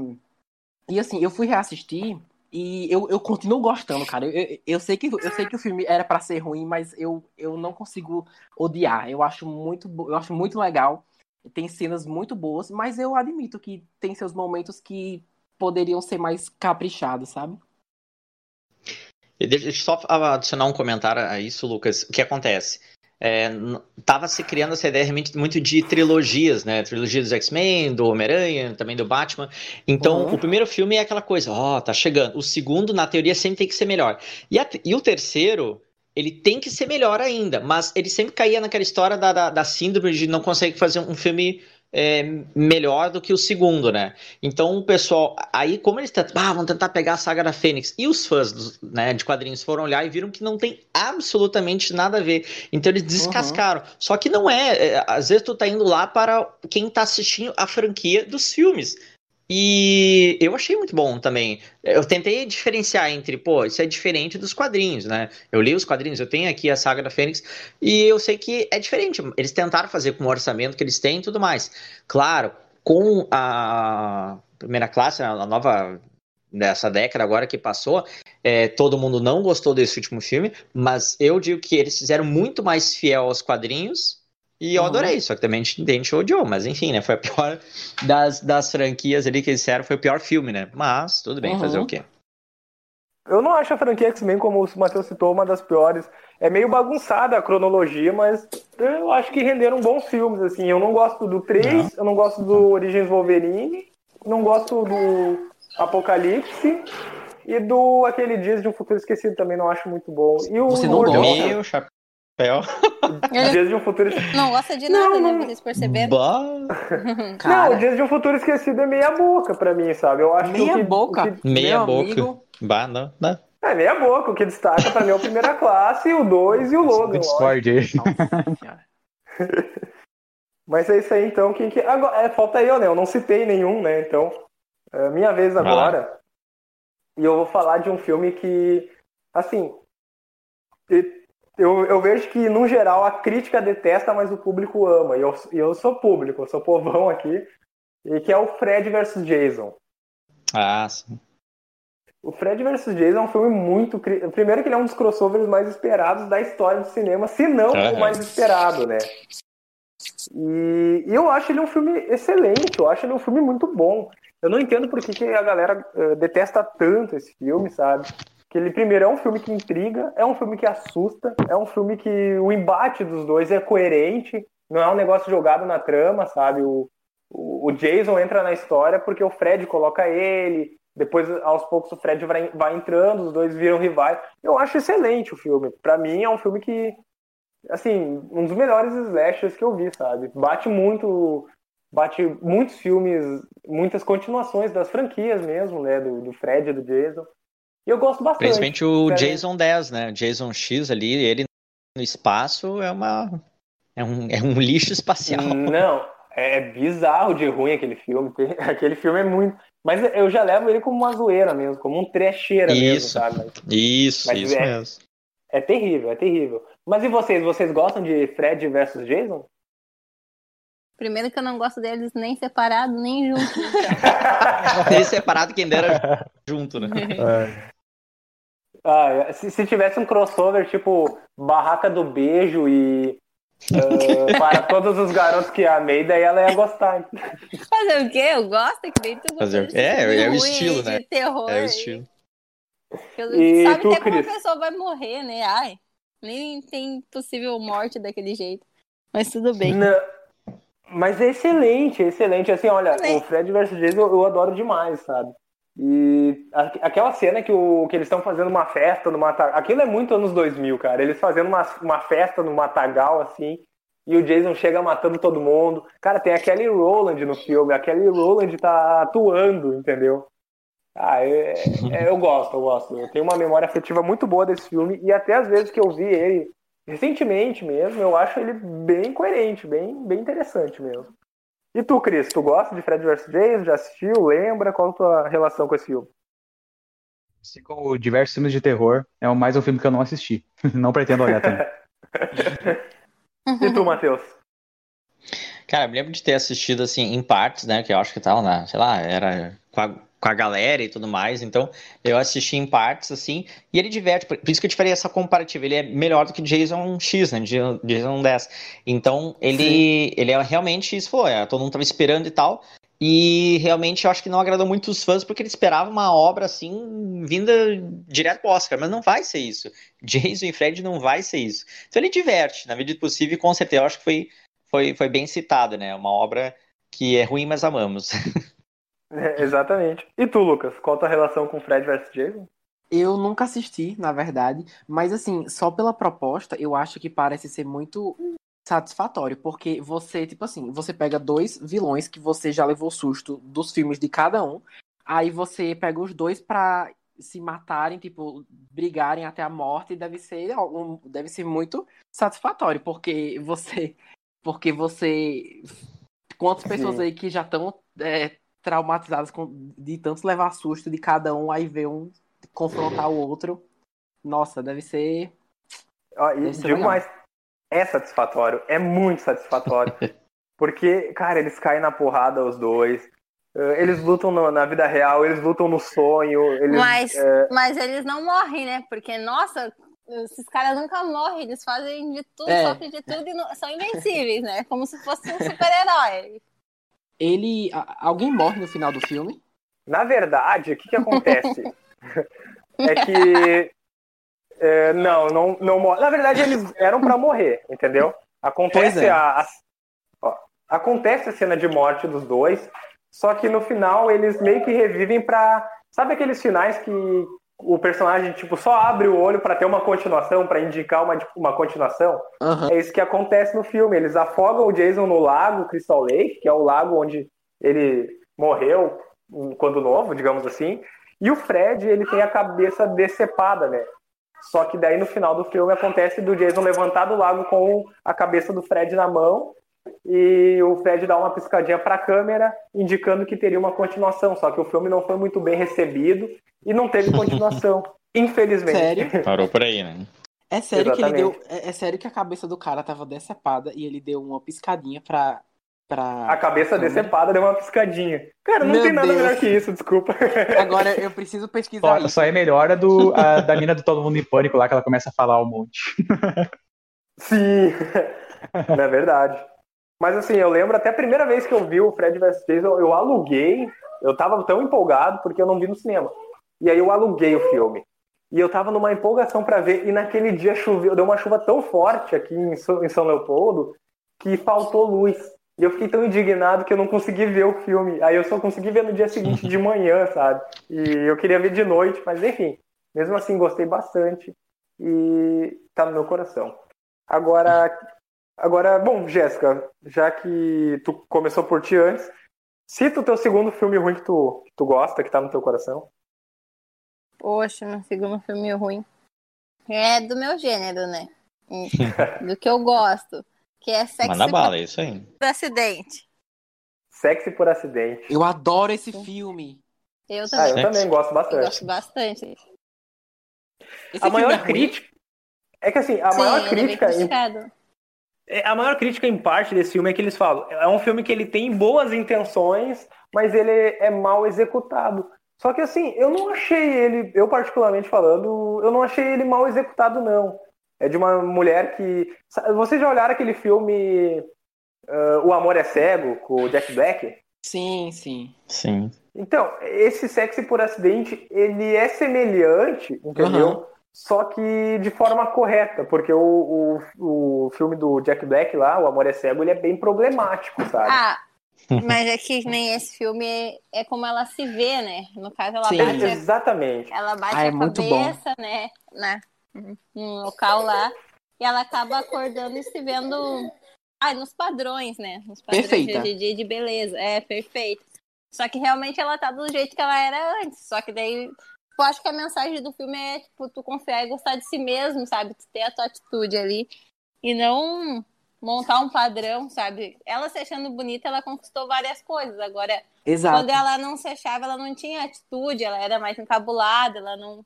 e assim, eu fui reassistir e eu, eu continuo gostando, cara. Eu, eu, eu sei que, eu sei que o filme era pra ser ruim, mas eu, eu não consigo odiar. Eu acho muito, eu acho muito legal. Tem cenas muito boas, mas eu admito que tem seus momentos que poderiam ser mais caprichados, sabe? Deixa eu só adicionar um comentário a isso, Lucas. O que acontece? É, tava se criando essa ideia realmente muito de trilogias, né? Trilogia dos X-Men, do Homem-Aranha, também do Batman. Então, Uhum. o primeiro filme é aquela coisa, ó, tá chegando. O segundo, na teoria, sempre tem que ser melhor. E, a- e o terceiro, ele tem que ser melhor ainda, mas ele sempre caía naquela história da, da, da síndrome de não consegue fazer um filme é, melhor do que o segundo, né? Então o pessoal, aí como eles tentam, ah, vão tentar pegar a saga da Fênix, e os fãs dos- né, de quadrinhos foram olhar e viram que não tem absolutamente nada a ver. Então eles descascaram. Só que não é, é, às vezes tu tá indo lá para quem tá assistindo a franquia dos filmes. E eu achei muito bom também. Eu tentei diferenciar entre, pô, isso é diferente dos quadrinhos, né? Eu li os quadrinhos, eu tenho aqui a saga da Fênix, e eu sei que é diferente. Eles tentaram fazer com o orçamento que eles têm e tudo mais. Claro, com a primeira classe, a nova dessa década agora que passou, é, todo mundo não gostou desse último filme, mas eu digo que eles fizeram muito mais fiel aos quadrinhos e eu uhum. adorei, só que também a gente odiou, mas enfim, né? Foi a pior das, das franquias ali que eles fizeram, foi o pior filme, né? Mas tudo bem, uhum. fazer o quê? Eu não acho a franquia X-Men, como o Matheus citou, uma das piores. É meio bagunçada a cronologia, mas eu acho que renderam bons filmes, assim. Eu não gosto do 3, não. eu não gosto do Origins Wolverine, não gosto do Apocalipse e do aquele Dias de um Futuro Esquecido também não acho muito bom. E o Você não gosta? Meu chapéu. Dias de um Futuro Esquecido. Não gosta de nada, não, né? Vocês perceberam? não, Dias de um Futuro Esquecido é meia boca pra mim, sabe? Eu acho meia que, boca? Que... Meia Meu boca. Amigo... Bah, não, não. É meia boca, o que destaca pra mim é o Primeira Classe, o 2 e o Logan. Discord aí. Mas é isso aí, então. Quem que... Agora, é, falta eu, né? Eu não citei nenhum, né? Então, é minha vez agora. E eu vou falar de um filme que, assim, eu, eu vejo que, no geral, a crítica detesta, mas o público ama. E eu, eu sou público, eu sou povão aqui. E que é o Fred vs Jason. Ah, sim. O Fred vs Jason é um filme muito. Primeiro, que ele é um dos crossovers mais esperados da história do cinema, se não uhum. o mais esperado, né? E, e eu acho ele um filme excelente, eu acho ele um filme muito bom. Eu não entendo por que, que a galera uh, detesta tanto esse filme, sabe? Que ele, primeiro, é um filme que intriga, é um filme que assusta, é um filme que o embate dos dois é coerente, não é um negócio jogado na trama, sabe? O, o, o Jason entra na história porque o Fred coloca ele, depois, aos poucos, o Fred vai, vai entrando, os dois viram rivais. Eu acho excelente o filme. Para mim, é um filme que, assim, um dos melhores slashers que eu vi, sabe? Bate muito bate muitos filmes, muitas continuações das franquias mesmo, né? Do, do Fred e do Jason. E eu gosto bastante. Principalmente o Jason 10, né? O Jason X ali, ele no espaço é uma. É um, é um lixo espacial. Não, é bizarro de ruim aquele filme. Aquele filme é muito. Mas eu já levo ele como uma zoeira mesmo, como um trecheira isso, mesmo, sabe? Mas, isso, mas isso é, mesmo. É terrível, é terrível. Mas e vocês? Vocês gostam de Fred versus Jason? Primeiro que eu não gosto deles nem separado, nem junto. Então. nem separado, quem dera junto, né? É. Ah, se, se tivesse um crossover tipo Barraca do Beijo e uh, para todos os garotos que amei, daí ela ia gostar. Fazer o quê? Eu gosto que nem tu Fazer... É, é o estilo, né? Terror, é o estilo. E sabe tu, até como a pessoa vai morrer, né? Ai, nem tem possível morte daquele jeito. Mas tudo bem. Não. Mas é excelente, é excelente. Assim, olha, o Fred vs Jason eu, eu, adoro demais, sabe? E aquela cena que, o, que eles estão fazendo uma festa no Matagal. Aquilo é muito anos 2000, cara. Eles fazendo uma, uma festa no Matagal, assim. E o Jason chega matando todo mundo. Cara, tem a Kelly Rowland no filme. A Kelly Rowland tá atuando, entendeu? Ah, é, é, eu gosto, eu gosto. Eu tenho uma memória afetiva muito boa desse filme. E até as vezes que eu vi ele recentemente mesmo, eu acho ele bem coerente, bem, bem interessante mesmo. E tu, Cris, tu gosta de Fred vs. Jason? Já assistiu? Lembra? Qual a tua relação com esse filme? Assim como diversos filmes de terror, é mais um filme que eu não assisti. não pretendo olhar também. e tu, Matheus? Cara, eu me lembro de ter assistido assim em partes, né? Que eu acho que tava na, sei lá, era com a galera e tudo mais. Então, eu assisti em partes, assim, e ele diverte. Por isso que eu te falei essa comparativa. Ele é melhor do que Jason X, né? Jason 10. Então, ele, ele é realmente isso, foi. É, todo mundo tava esperando e tal. E realmente eu acho que não agradou muito os fãs, porque ele esperava uma obra assim, vinda direto pro Oscar, mas não vai ser isso. Jason e Fred não vai ser isso. Então ele diverte, na medida do possível, e com certeza eu acho que foi, foi, foi bem citado, né? Uma obra que é ruim, mas amamos. É, exatamente. E tu, Lucas, qual a tua relação com Fred vs Jason? Eu nunca assisti, na verdade, mas assim, só pela proposta, eu acho que parece ser muito satisfatório, porque você, tipo assim, você pega dois vilões que você já levou susto dos filmes de cada um, aí você pega os dois pra se matarem, tipo, brigarem até a morte, e deve ser, deve ser muito satisfatório, porque você, porque você, quantas pessoas Sim. aí que já estão é, traumatizadas com, de tanto levar susto de cada um, aí ver um confrontar o outro. Nossa, deve ser. Ó, e deve ser digo mais, é satisfatório, é muito satisfatório. porque, cara, eles caem na porrada os dois. Eh, eles lutam no, na vida real, eles lutam no sonho. Eles, mas, é... mas eles não morrem, né? Porque, nossa, esses caras nunca morrem, eles fazem de tudo, é. sofrem de tudo e não, são invencíveis, né? Como se fosse um super-herói. Ele. Alguém morre no final do filme? Na verdade, o que, que acontece? é que. É, não, não, não morre. Na verdade, eles eram para morrer, entendeu? Acontece é. a, a ó, acontece a cena de morte dos dois, só que no final eles meio que revivem pra. Sabe aqueles finais que o personagem tipo só abre o olho para ter uma continuação, para indicar uma, tipo, uma continuação? Uhum. É isso que acontece no filme. Eles afogam o Jason no lago Crystal Lake, que é o lago onde ele morreu quando novo, digamos assim. E o Fred, ele tem a cabeça decepada, né? Só que daí no final do filme acontece do Jason levantar do lago com a cabeça do Fred na mão e o Fred dá uma piscadinha para a câmera, indicando que teria uma continuação. Só que o filme não foi muito bem recebido e não teve continuação, infelizmente. Sério? Parou por aí, né? É sério Exatamente. que ele deu. É, é, sério que a cabeça do cara tava decepada e ele deu uma piscadinha pra. pra... A cabeça decepada deu uma piscadinha. Cara, não Meu tem nada Deus. melhor que isso, desculpa. Agora eu preciso pesquisar. Só, só é melhor a, do, a da mina do Todo Mundo em Pânico lá, que ela começa a falar um monte. Sim, é verdade. Mas assim, eu lembro até a primeira vez que eu vi o Fred vs Jason, eu aluguei, eu tava tão empolgado porque eu não vi no cinema. E aí eu aluguei o filme. E eu tava numa empolgação para ver, e naquele dia choveu, deu uma chuva tão forte aqui em São Leopoldo que faltou luz. E eu fiquei tão indignado que eu não consegui ver o filme. Aí eu só consegui ver no dia seguinte de manhã, sabe? E eu queria ver de noite, mas enfim, mesmo assim gostei bastante e tá no meu coração. Agora, Agora, bom, Jéssica, já que tu começou por ti antes, cita o teu segundo filme ruim que tu, que tu gosta, que tá no teu coração. Poxa, meu segundo filme ruim. É do meu gênero, né? do que eu gosto. Que é Sexy Manda bala, é isso aí. por acidente. Sexy por acidente. Eu adoro esse filme. Eu também. Ah, eu também gosto bastante. Eu gosto bastante. Esse a maior é crítica. É que assim, a Sim, maior crítica. É é, a maior crítica em parte desse filme é que eles falam, é um filme que ele tem boas intenções, mas ele é mal executado. Só que assim, eu não achei ele, eu particularmente falando, eu não achei ele mal executado não. É de uma mulher que, vocês já olharam aquele filme uh, O Amor é Cego com o Jack Black? Sim, sim. Sim. Então, esse sexy por acidente, ele é semelhante, entendeu? Uhum. Só que de forma correta, porque o, o, o filme do Jack Black lá, O Amor é Cego, ele é bem problemático, sabe? Ah, mas é que nem esse filme é, é como ela se vê, né? No caso, ela Sim, bate. Exatamente. Ela bate ah, é a cabeça, né? Na, no local lá. E ela acaba acordando e se vendo. Ah, nos padrões, né? Nos padrões Perfeita. de, de, de beleza. É, perfeito. Só que realmente ela tá do jeito que ela era antes. Só que daí eu acho que a mensagem do filme é, tipo, tu confiar e gostar de si mesmo, sabe? Tu ter a tua atitude ali. E não montar um padrão, sabe? Ela se achando bonita, ela conquistou várias coisas. Agora, Exato. quando ela não se achava, ela não tinha atitude, ela era mais encabulada, ela não,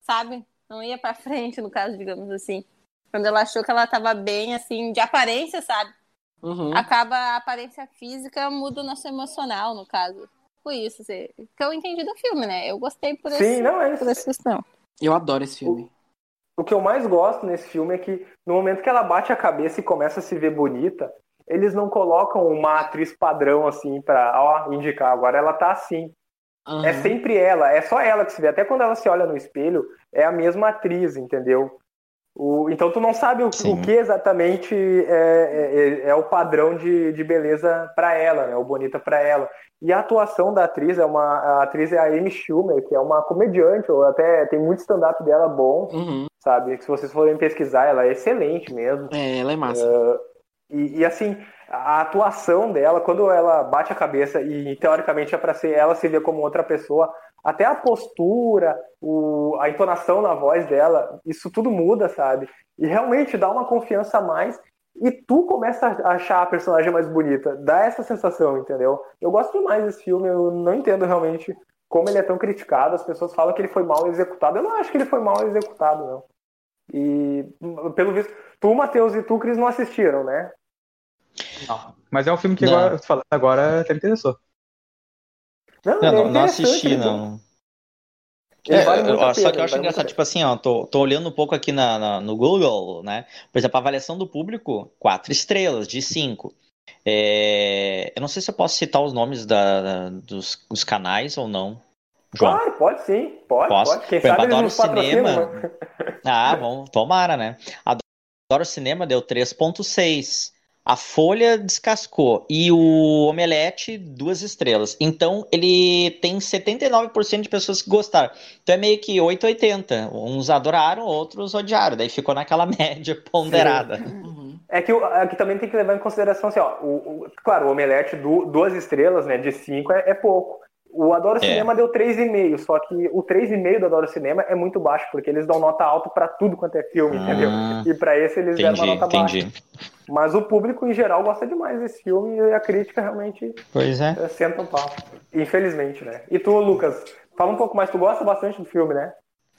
sabe? Não ia pra frente, no caso, digamos assim. Quando ela achou que ela tava bem, assim, de aparência, sabe? Uhum. Acaba a aparência física, muda o nosso emocional, no caso foi isso, assim, que eu entendi do filme, né? Eu gostei por, Sim, esse, não, é por essa questão. Eu adoro esse filme. O, o que eu mais gosto nesse filme é que no momento que ela bate a cabeça e começa a se ver bonita, eles não colocam uma atriz padrão assim pra ó, indicar, agora ela tá assim. Uhum. É sempre ela, é só ela que se vê. Até quando ela se olha no espelho, é a mesma atriz, entendeu? O, então tu não sabe o, o que exatamente é, é, é, o padrão de, de beleza para ela, né? O bonita para ela. E a atuação da atriz é uma a atriz é a Amy Schumer, que é uma comediante, ou até tem muito stand-up dela bom, uhum. sabe? Se vocês forem pesquisar, ela é excelente mesmo. É, ela é massa. Uh, e, e, assim, a atuação dela, quando ela bate a cabeça e teoricamente é para ser ela se vê como outra pessoa, até a postura, o, a entonação na voz dela, isso tudo muda, sabe? E realmente dá uma confiança a mais e tu começa a achar a personagem mais bonita. Dá essa sensação, entendeu? Eu gosto demais desse filme, eu não entendo realmente como ele é tão criticado. As pessoas falam que ele foi mal executado. Eu não acho que ele foi mal executado, não. E, pelo visto, tu, Matheus e tu, Cris, não assistiram, né? Não. Mas é um filme que agora, falando agora até me interessou. Não, não, é não assisti, não. É, vale eu, só pena, que eu acho engraçado, tipo assim, ó, tô, tô olhando um pouco aqui na, na, no Google, né? Por exemplo, a avaliação do público, quatro estrelas de cinco. É, eu não sei se eu posso citar os nomes da, dos, dos canais ou não. João. Claro, pode sim, pode, Posso? pode. Quem sabe adoro cinema. Ah, bom, tomara, né? Adoro cinema deu 3.6. A Folha descascou e o Omelete, duas estrelas. Então ele tem 79% de pessoas que gostaram. Então é meio que 880. Uns adoraram, outros odiaram. Daí ficou naquela média ponderada. Uhum. É que, é que também tem que levar em consideração assim, ó. O, o claro, o Omelete, du, duas estrelas, né? De cinco é, é pouco. O Adoro é. Cinema deu 3,5, só que o 3,5 do Adoro Cinema é muito baixo, porque eles dão nota alta para tudo quanto é filme, ah, entendeu? E para esse eles entendi, deram uma nota entendi. baixa. Mas o público em geral gosta demais desse filme e a crítica realmente pois é. Eh, senta um pau. Infelizmente, né? E tu, Lucas, fala um pouco mais, tu gosta bastante do filme, né?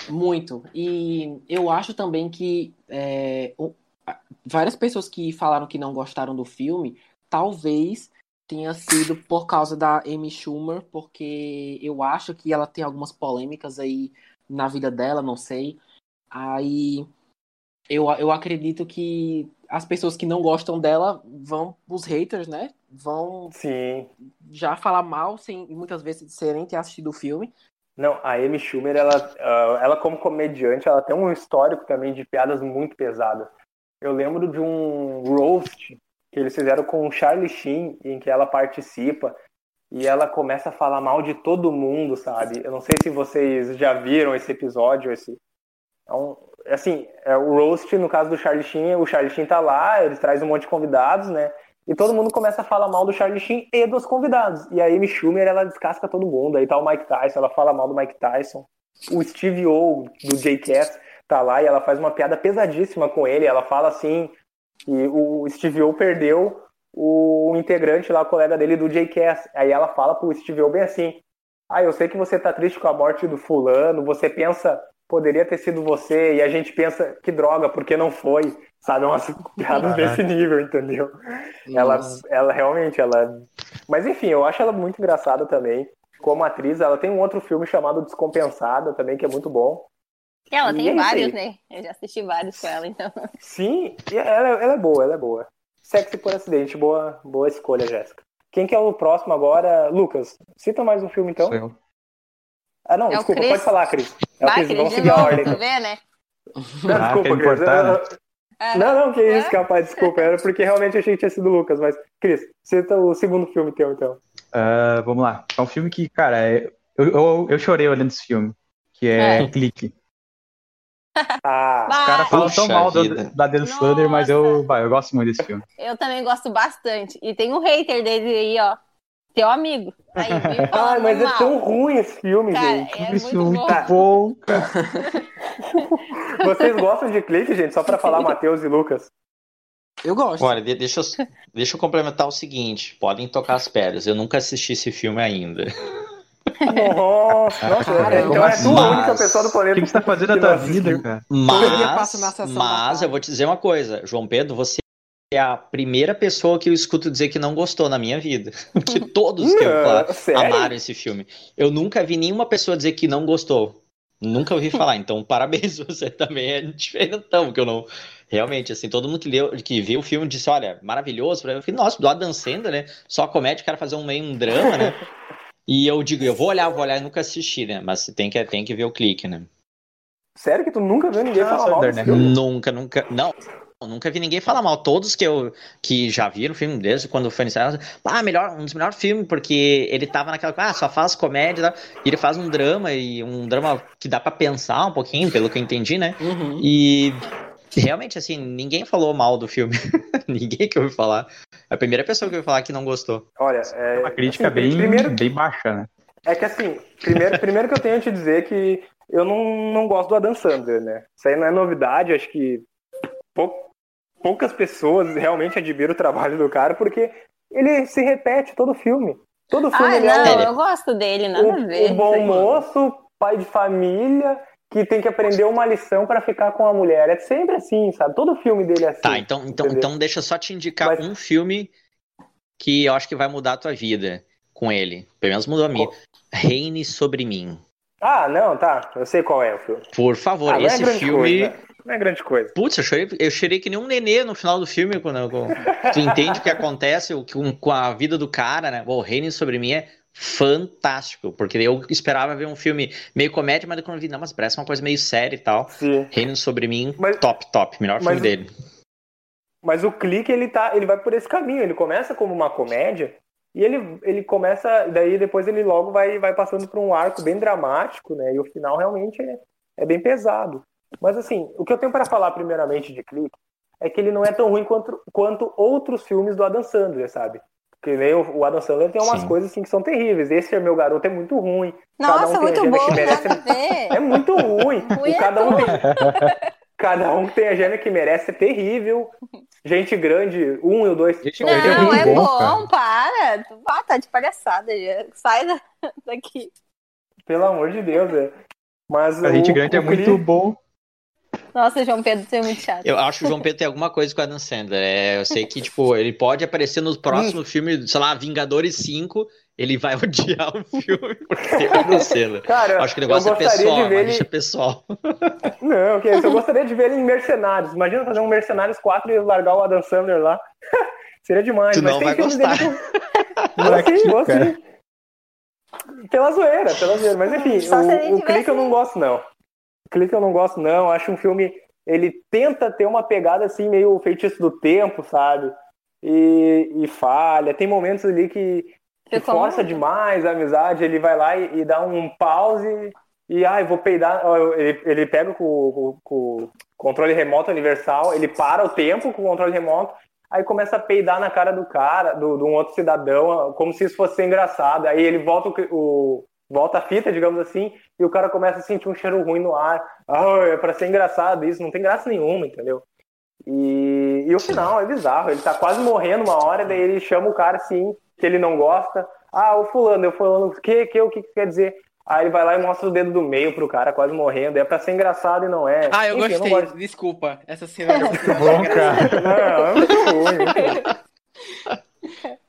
Muito. E eu acho também que é, várias pessoas que falaram que não gostaram do filme, talvez tenha sido por causa da Amy Schumer, porque eu acho que ela tem algumas polêmicas aí na vida dela, não sei. Aí eu, eu acredito que as pessoas que não gostam dela vão, os haters, né? Vão Sim. já falar mal sem muitas vezes serem ter assistido o filme. Não, a Amy Schumer, ela, ah, ela como comediante, ela tem um histórico também de piadas muito pesadas. Eu lembro de um roast que eles fizeram com o Charlie Sheen, em que ela participa e ela começa a falar mal de todo mundo, sabe? Eu não sei se vocês já viram esse episódio, esse é um, assim, é o roast no caso do Charlie Sheen, o Charlie Sheen tá lá, eles trazem um monte de convidados, né? E todo mundo começa a falar mal do Charlie Sheen e dos convidados. E a Amy Schumer, ela descasca todo mundo. Aí tá o Mike Tyson, ela fala mal do Mike Tyson. O Steve O, do J.K.S., tá lá e ela faz uma piada pesadíssima com ele. Ela fala assim, e o Steve O perdeu o integrante lá, o colega dele do J.K.S. Aí ela fala pro Steve O bem assim, ah, eu sei que você tá triste com a morte do fulano, você pensa, poderia ter sido você, e a gente pensa, que droga, porque não foi, sabe? Umas piadas desse nível, entendeu? Ela, ela realmente, ela... Mas enfim, eu acho ela muito engraçada também. Como atriz, ela tem um outro filme chamado Descompensada também, que é muito bom. Ela tem é vários, né? Eu já assisti vários com ela, então. Sim, e ela, ela é boa, ela é boa. Sexy por acidente, boa, boa escolha, Jéssica. Quem que é o próximo agora? Lucas, cita mais um filme então. Sou eu. Ah, não, é desculpa, pode falar, Cris. É Vai, Cris, vamos seguir a ordem. Então. Ver, né? Não, ah, desculpa, Cris. Né? É. Não, não, que isso, capaz, desculpa. Era porque realmente achei que tinha sido Lucas, mas, Cris, cita o segundo filme teu, então. Uh, vamos lá. É um filme que, cara, é... eu, eu, eu, chorei olhando esse filme, que é, é. Clique. Ah, os caras falam tão mal do, da Dan Thunder, mas eu, vai, eu gosto muito desse filme. Eu também gosto bastante. E tem um hater dele aí, ó. Teu amigo. Aí, Ai, mas é mal. é tão ruim esse filme, cara, gente. É esse muito, muito bom, cara. Vocês gostam de clique, gente? Só pra falar, Matheus e Lucas. Eu gosto. Olha, deixa eu, deixa eu complementar o seguinte: podem tocar as pedras. Eu nunca assisti esse filme ainda. Nossa, nossa cara, então é a única pessoa do planeta. O que você tá fazendo na tua vida, cara? Mas, mas eu vou te dizer uma coisa, João Pedro, você é a primeira pessoa que eu escuto dizer que não gostou na minha vida. Que todos que eu falo, amaram esse filme. Eu nunca vi nenhuma pessoa dizer que não gostou. Nunca ouvi falar. Então, parabéns, você também é diferentão, porque eu não. Realmente, assim, todo mundo que, leu, que viu o filme disse: olha, maravilhoso. Eu falei, nossa, do Adam Sandler, né? Só comédia, o cara fazer um meio um drama, né? E eu digo, eu vou olhar, vou olhar e nunca assisti, né? Mas tem que, tem que ver o clique, né? Sério que tu nunca viu ninguém falar mal né? Nunca, nunca. Não, nunca vi ninguém falar mal. Todos que eu que já viram o filme desde quando foi iniciado, ah, melhor, um dos melhores filmes, porque ele tava naquela ah, só faz comédia, e ele faz um drama e um drama que dá para pensar um pouquinho, pelo que eu entendi, né? Uhum. E realmente assim, ninguém falou mal do filme. ninguém que ouviu falar. É a primeira pessoa que eu falar que não gostou. Olha, é, é uma crítica assim, bem, primeiro, bem baixa, né? É que assim, primeiro, primeiro que eu tenho a te dizer que eu não, não gosto do Adam Sandler, né? Isso aí não é novidade, acho que pou, poucas pessoas realmente admiram o trabalho do cara, porque ele se repete todo filme. Todo filme Ah, ele é não, um- eu gosto dele, nada a ver. o, o bom moço, pai de família, que tem que aprender uma lição pra ficar com a mulher. É sempre assim, sabe? Todo filme dele é assim. Tá, então, então, entendeu? então deixa eu só te indicar Mas- um filme que eu acho que vai mudar a tua vida com ele. Pelo menos mudou a minha. Reine sobre mim. Ah, não, tá. Eu sei qual é o filme. Por favor, Ah, é esse grande filme. coisa, Não é grande coisa. Putz, eu chorei, eu chorei que nem um nenê no final do filme, quando eu- tu entende o que acontece o- com, com a vida do cara, né? O Reine sobre mim é fantástico, porque eu esperava ver um filme meio comédia, mas quando eu vi, não, mas parece uma coisa meio séria e tal. Sim. Reino sobre mim, Mas- top, top, melhor mas filme dele. Mas o clique, ele tá, ele vai por esse caminho. Ele começa como uma comédia e ele, ele começa, daí depois ele logo vai, vai passando por um arco bem dramático, né? E o final realmente é, é bem pesado. Mas assim, o que eu tenho para falar primeiramente de clique é que ele não é tão ruim quanto, quanto outros filmes do Adam Sandler, sabe? Porque nem o, o Adam Sandler tem umas Sim. coisas assim que são terríveis. Esse é meu garoto é muito ruim. Cada Nossa, um tem a muito bom, que merece-. É muito ruim. O é cada um tem, cada um que tem a gêmea que merece é terrível. Gente grande, um e o dois. Gente grande é Não, muito é bom, bom, para. Tu- Ah, tá de palhaçada. já. Sai da- daqui. Pelo amor de Deus, é. Mas A gente o- grande é o muito Cli- bom. Nossa, João Pedro, você é muito chato. Eu acho que o João Pedro tem alguma coisa com o Adam Sandler. É, eu sei que, tipo, ele pode aparecer no próximo filme, sei lá, Vingadores 5, ele vai odiar o filme porque tem o Adam Sandler. Cara, Eu acho que o negócio é gostaria pessoal, de ele. pessoal. Não, que isso, eu gostaria de ver ele em Mercenários. Imagina fazer um Mercenários 4 e largar o Adam Sandler lá. Seria demais. Tu mas não tem vai gostar. dele Vou sim, vou cara. sim. Pela zoeira, pela zoeira. Mas enfim, Só o, o eu não gosto, não. Clique eu não gosto, não. Acho um filme. Ele tenta ter uma pegada assim, meio feitiço do tempo, sabe? E, e falha. Tem momentos ali que, que força demais a amizade. Ele vai lá e, e dá um pause e, ai, vou peidar. Ele, ele pega com, o controle remoto universal, ele para o tempo com o controle remoto, aí começa a peidar na cara do cara, do, de um outro cidadão, como se isso fosse engraçado. Aí ele volta o, o- volta a fita, digamos assim, e o cara começa a sentir um cheiro ruim no ar. Ah, é pra ser engraçado isso, não tem graça nenhuma, entendeu? E, e o final é bizarro, ele tá quase morrendo uma hora, daí ele chama o cara assim, que ele não gosta. Ah, o fulano, eu fulano, o que, que, o que, que quer dizer? Aí ele vai lá e mostra o dedo do meio pro cara, quase morrendo. É pra ser engraçado e não é. Ah, eu Enfim, gostei. não gosto- Desculpa. Essa cena era muito Bom, cara. Não, é muito ruim, muito ruim.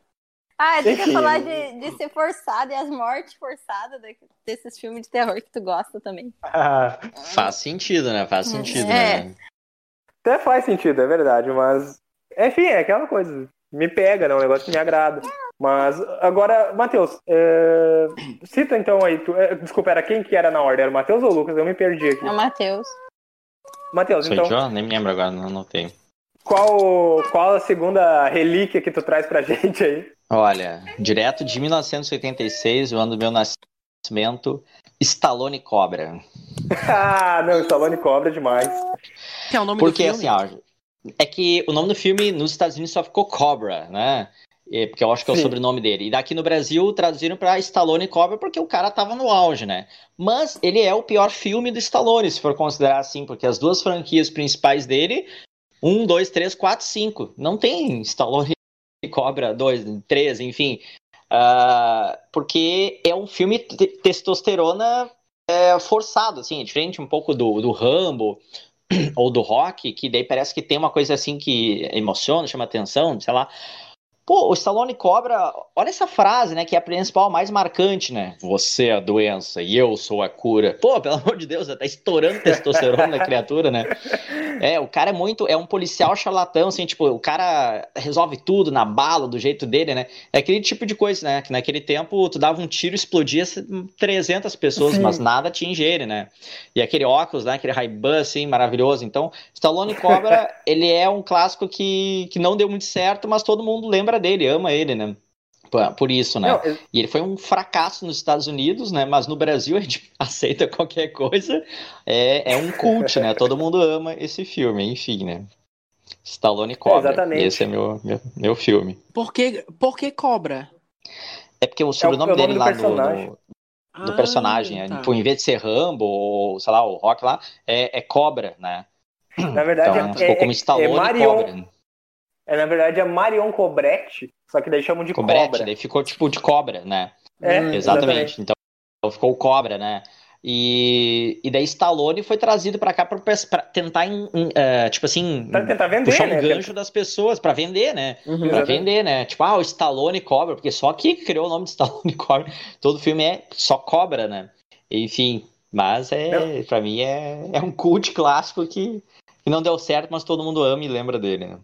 Ah, gente Enfim. ia falar de, de ser forçado e as mortes forçadas da- desses filmes de terror que tu gosta também. Ah, Faz sentido, né? Faz sentido, É. né? Até faz sentido, é verdade, mas. Enfim, é aquela coisa. Me pega, né? Um negócio que me agrada. Mas agora, Matheus, é, cita então aí. Tu... é, Desculpa, era quem que era na ordem? Era o Matheus ou o Lucas? Eu me perdi aqui. É o Matheus. Matheus, Sou então, idiota? Nem me lembro agora, não anotei. qual, qual a segunda relíquia que tu traz pra gente aí? Olha, direto de 1986, o ano do meu nascimento, Stallone Cobra. ah, não, Stallone cobra demais. Que é o nome Porque do filme? assim, ó, é que o nome do filme nos Estados Unidos só ficou Cobra, né? É, Porque eu acho que é o Sim. sobrenome dele. E daqui no Brasil traduziram pra Stallone Cobra porque o cara tava no auge, né? Mas ele é o pior filme do Stallone, se for considerar assim, porque as duas franquias principais dele, um, dois, três, quatro, cinco. Não tem Stallone Cobra 2, 3, enfim. Ah, porque é um filme te- testosterona é, forçado, assim, é diferente um pouco do, do Rambo ou do Rock, que daí parece que tem uma coisa assim que emociona, chama atenção, sei lá. Pô, o Stallone Cobra, olha essa frase, né, que é a principal mais marcante, né? Você é a doença e eu sou a cura. Pô, pelo amor de Deus, tá estourando testosterona na criatura, né? É, o cara é muito, é um policial charlatão, assim, tipo, o cara resolve tudo na bala, do jeito dele, né? É aquele tipo de coisa, né? Que naquele tempo tu dava um tiro, explodia 300 pessoas, Sim. mas nada atinge ele, né? E aquele óculos, né? Aquele Ray-Ban, assim, maravilhoso. Então, Stallone Cobra, ele é um clássico que, que não deu muito certo, mas todo mundo lembra dele, ama ele, né? Por, isso, né? Não, é- E ele foi um fracasso nos Estados Unidos, né? Mas no Brasil a gente aceita qualquer coisa. É, é um cult, né? Todo mundo ama esse filme, enfim, né? Stallone Cobra. exatamente. Esse é meu, meu, meu filme. Por que, por que cobra? É porque o sobrenome é o nome dele do lá personagem. do, do, do personagem, Ah, é, tá. tipo, em vez de ser Rambo ou, sei lá, o Rock lá, é, é Cobra, né? Na verdade, Então, é, ficou como é, Stallone é e Marion. Cobra. É, na verdade, é Marion Cobretti, só que daí chamam de Cobrete, cobra. daí ficou tipo de cobra, né? É, Exatamente. Então ficou o cobra, né? E, e daí Stallone foi trazido pra cá pra, pra tentar, em- em, eh, tipo assim, Pra tentar vender, puxar um né? gancho das pessoas pra vender, né? Uhum. Pra Exatamente. vender, né? Tipo, ah, o Stallone Cobra, porque só que criou o nome de Stallone Cobra. Todo filme é só cobra, né? Enfim, mas é, pra mim é, é um cult clássico que, que não deu certo, mas todo mundo ama e lembra dele, né?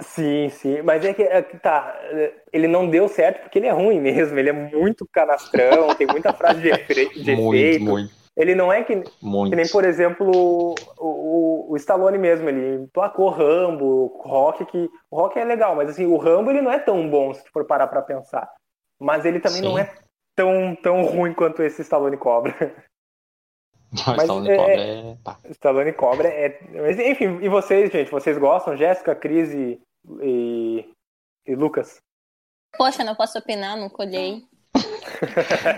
Sim, sim. Mas é que, é que tá. é, Ele não deu certo porque ele é ruim mesmo. Ele é muito canastrão, tem muita frase de, efe- de muito, efeito. muito, Ele não é que, que nem, por exemplo, o, o, o Stallone mesmo. Ele placou Rambo, Rock, que. O Rock é legal, mas assim, o Rambo ele não é tão bom se tu for parar pra pensar. Mas ele também Sim. não é tão, tão ruim quanto esse Stallone Cobra. Não, mas Stallone é- Cobra é. pá. Stallone Cobra é. Mas enfim, e vocês, gente? Vocês gostam? Jéssica, Cris e, e, e Lucas? Poxa, não posso opinar, não colhei.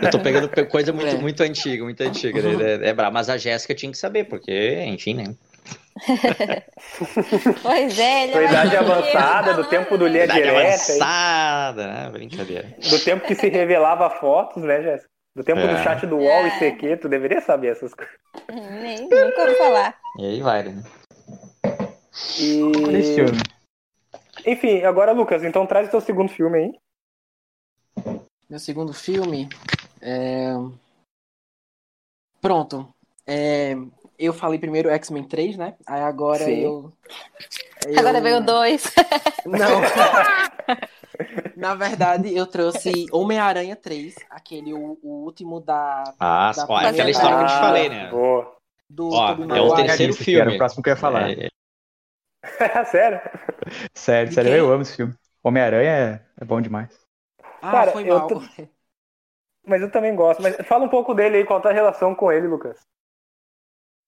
Eu tô pegando pe- coisa muito, É. muito antiga, muito antiga. né? É, é brabo. Mas a Jéssica tinha que saber, porque, enfim, né? Pois é, ele Sua é idade avançada, do falando, tempo do né? Linha Idade Direta, avançada, né? Brincadeira. do tempo que se revelava fotos, né, Jéssica? Do tempo do É. chat do UOL e É. CQ, tu deveria saber essas coisas. Nem, nunca ouvi falar. E aí vai, né? E... filme. Enfim, agora, Lucas, então traz o teu segundo filme aí. Meu segundo filme é... Pronto. É, Eu falei primeiro X-Men 3, né? Aí agora eu... eu- Agora veio dois. Não. Na verdade, eu trouxe Homem-Aranha 3, aquele o, o último da, Ah, Da ó, é aquela história que eu te falei, né? Boa. do Ó, é o terceiro que Era filme. o próximo que eu ia falar. É, Sério? Sério, sério, quem? eu amo esse filme. Homem-Aranha é, é bom demais. Ah, Cara, foi eu mal. tô- Mas eu também gosto. Mas fala um pouco dele aí, qual a tua relação com ele, Lucas?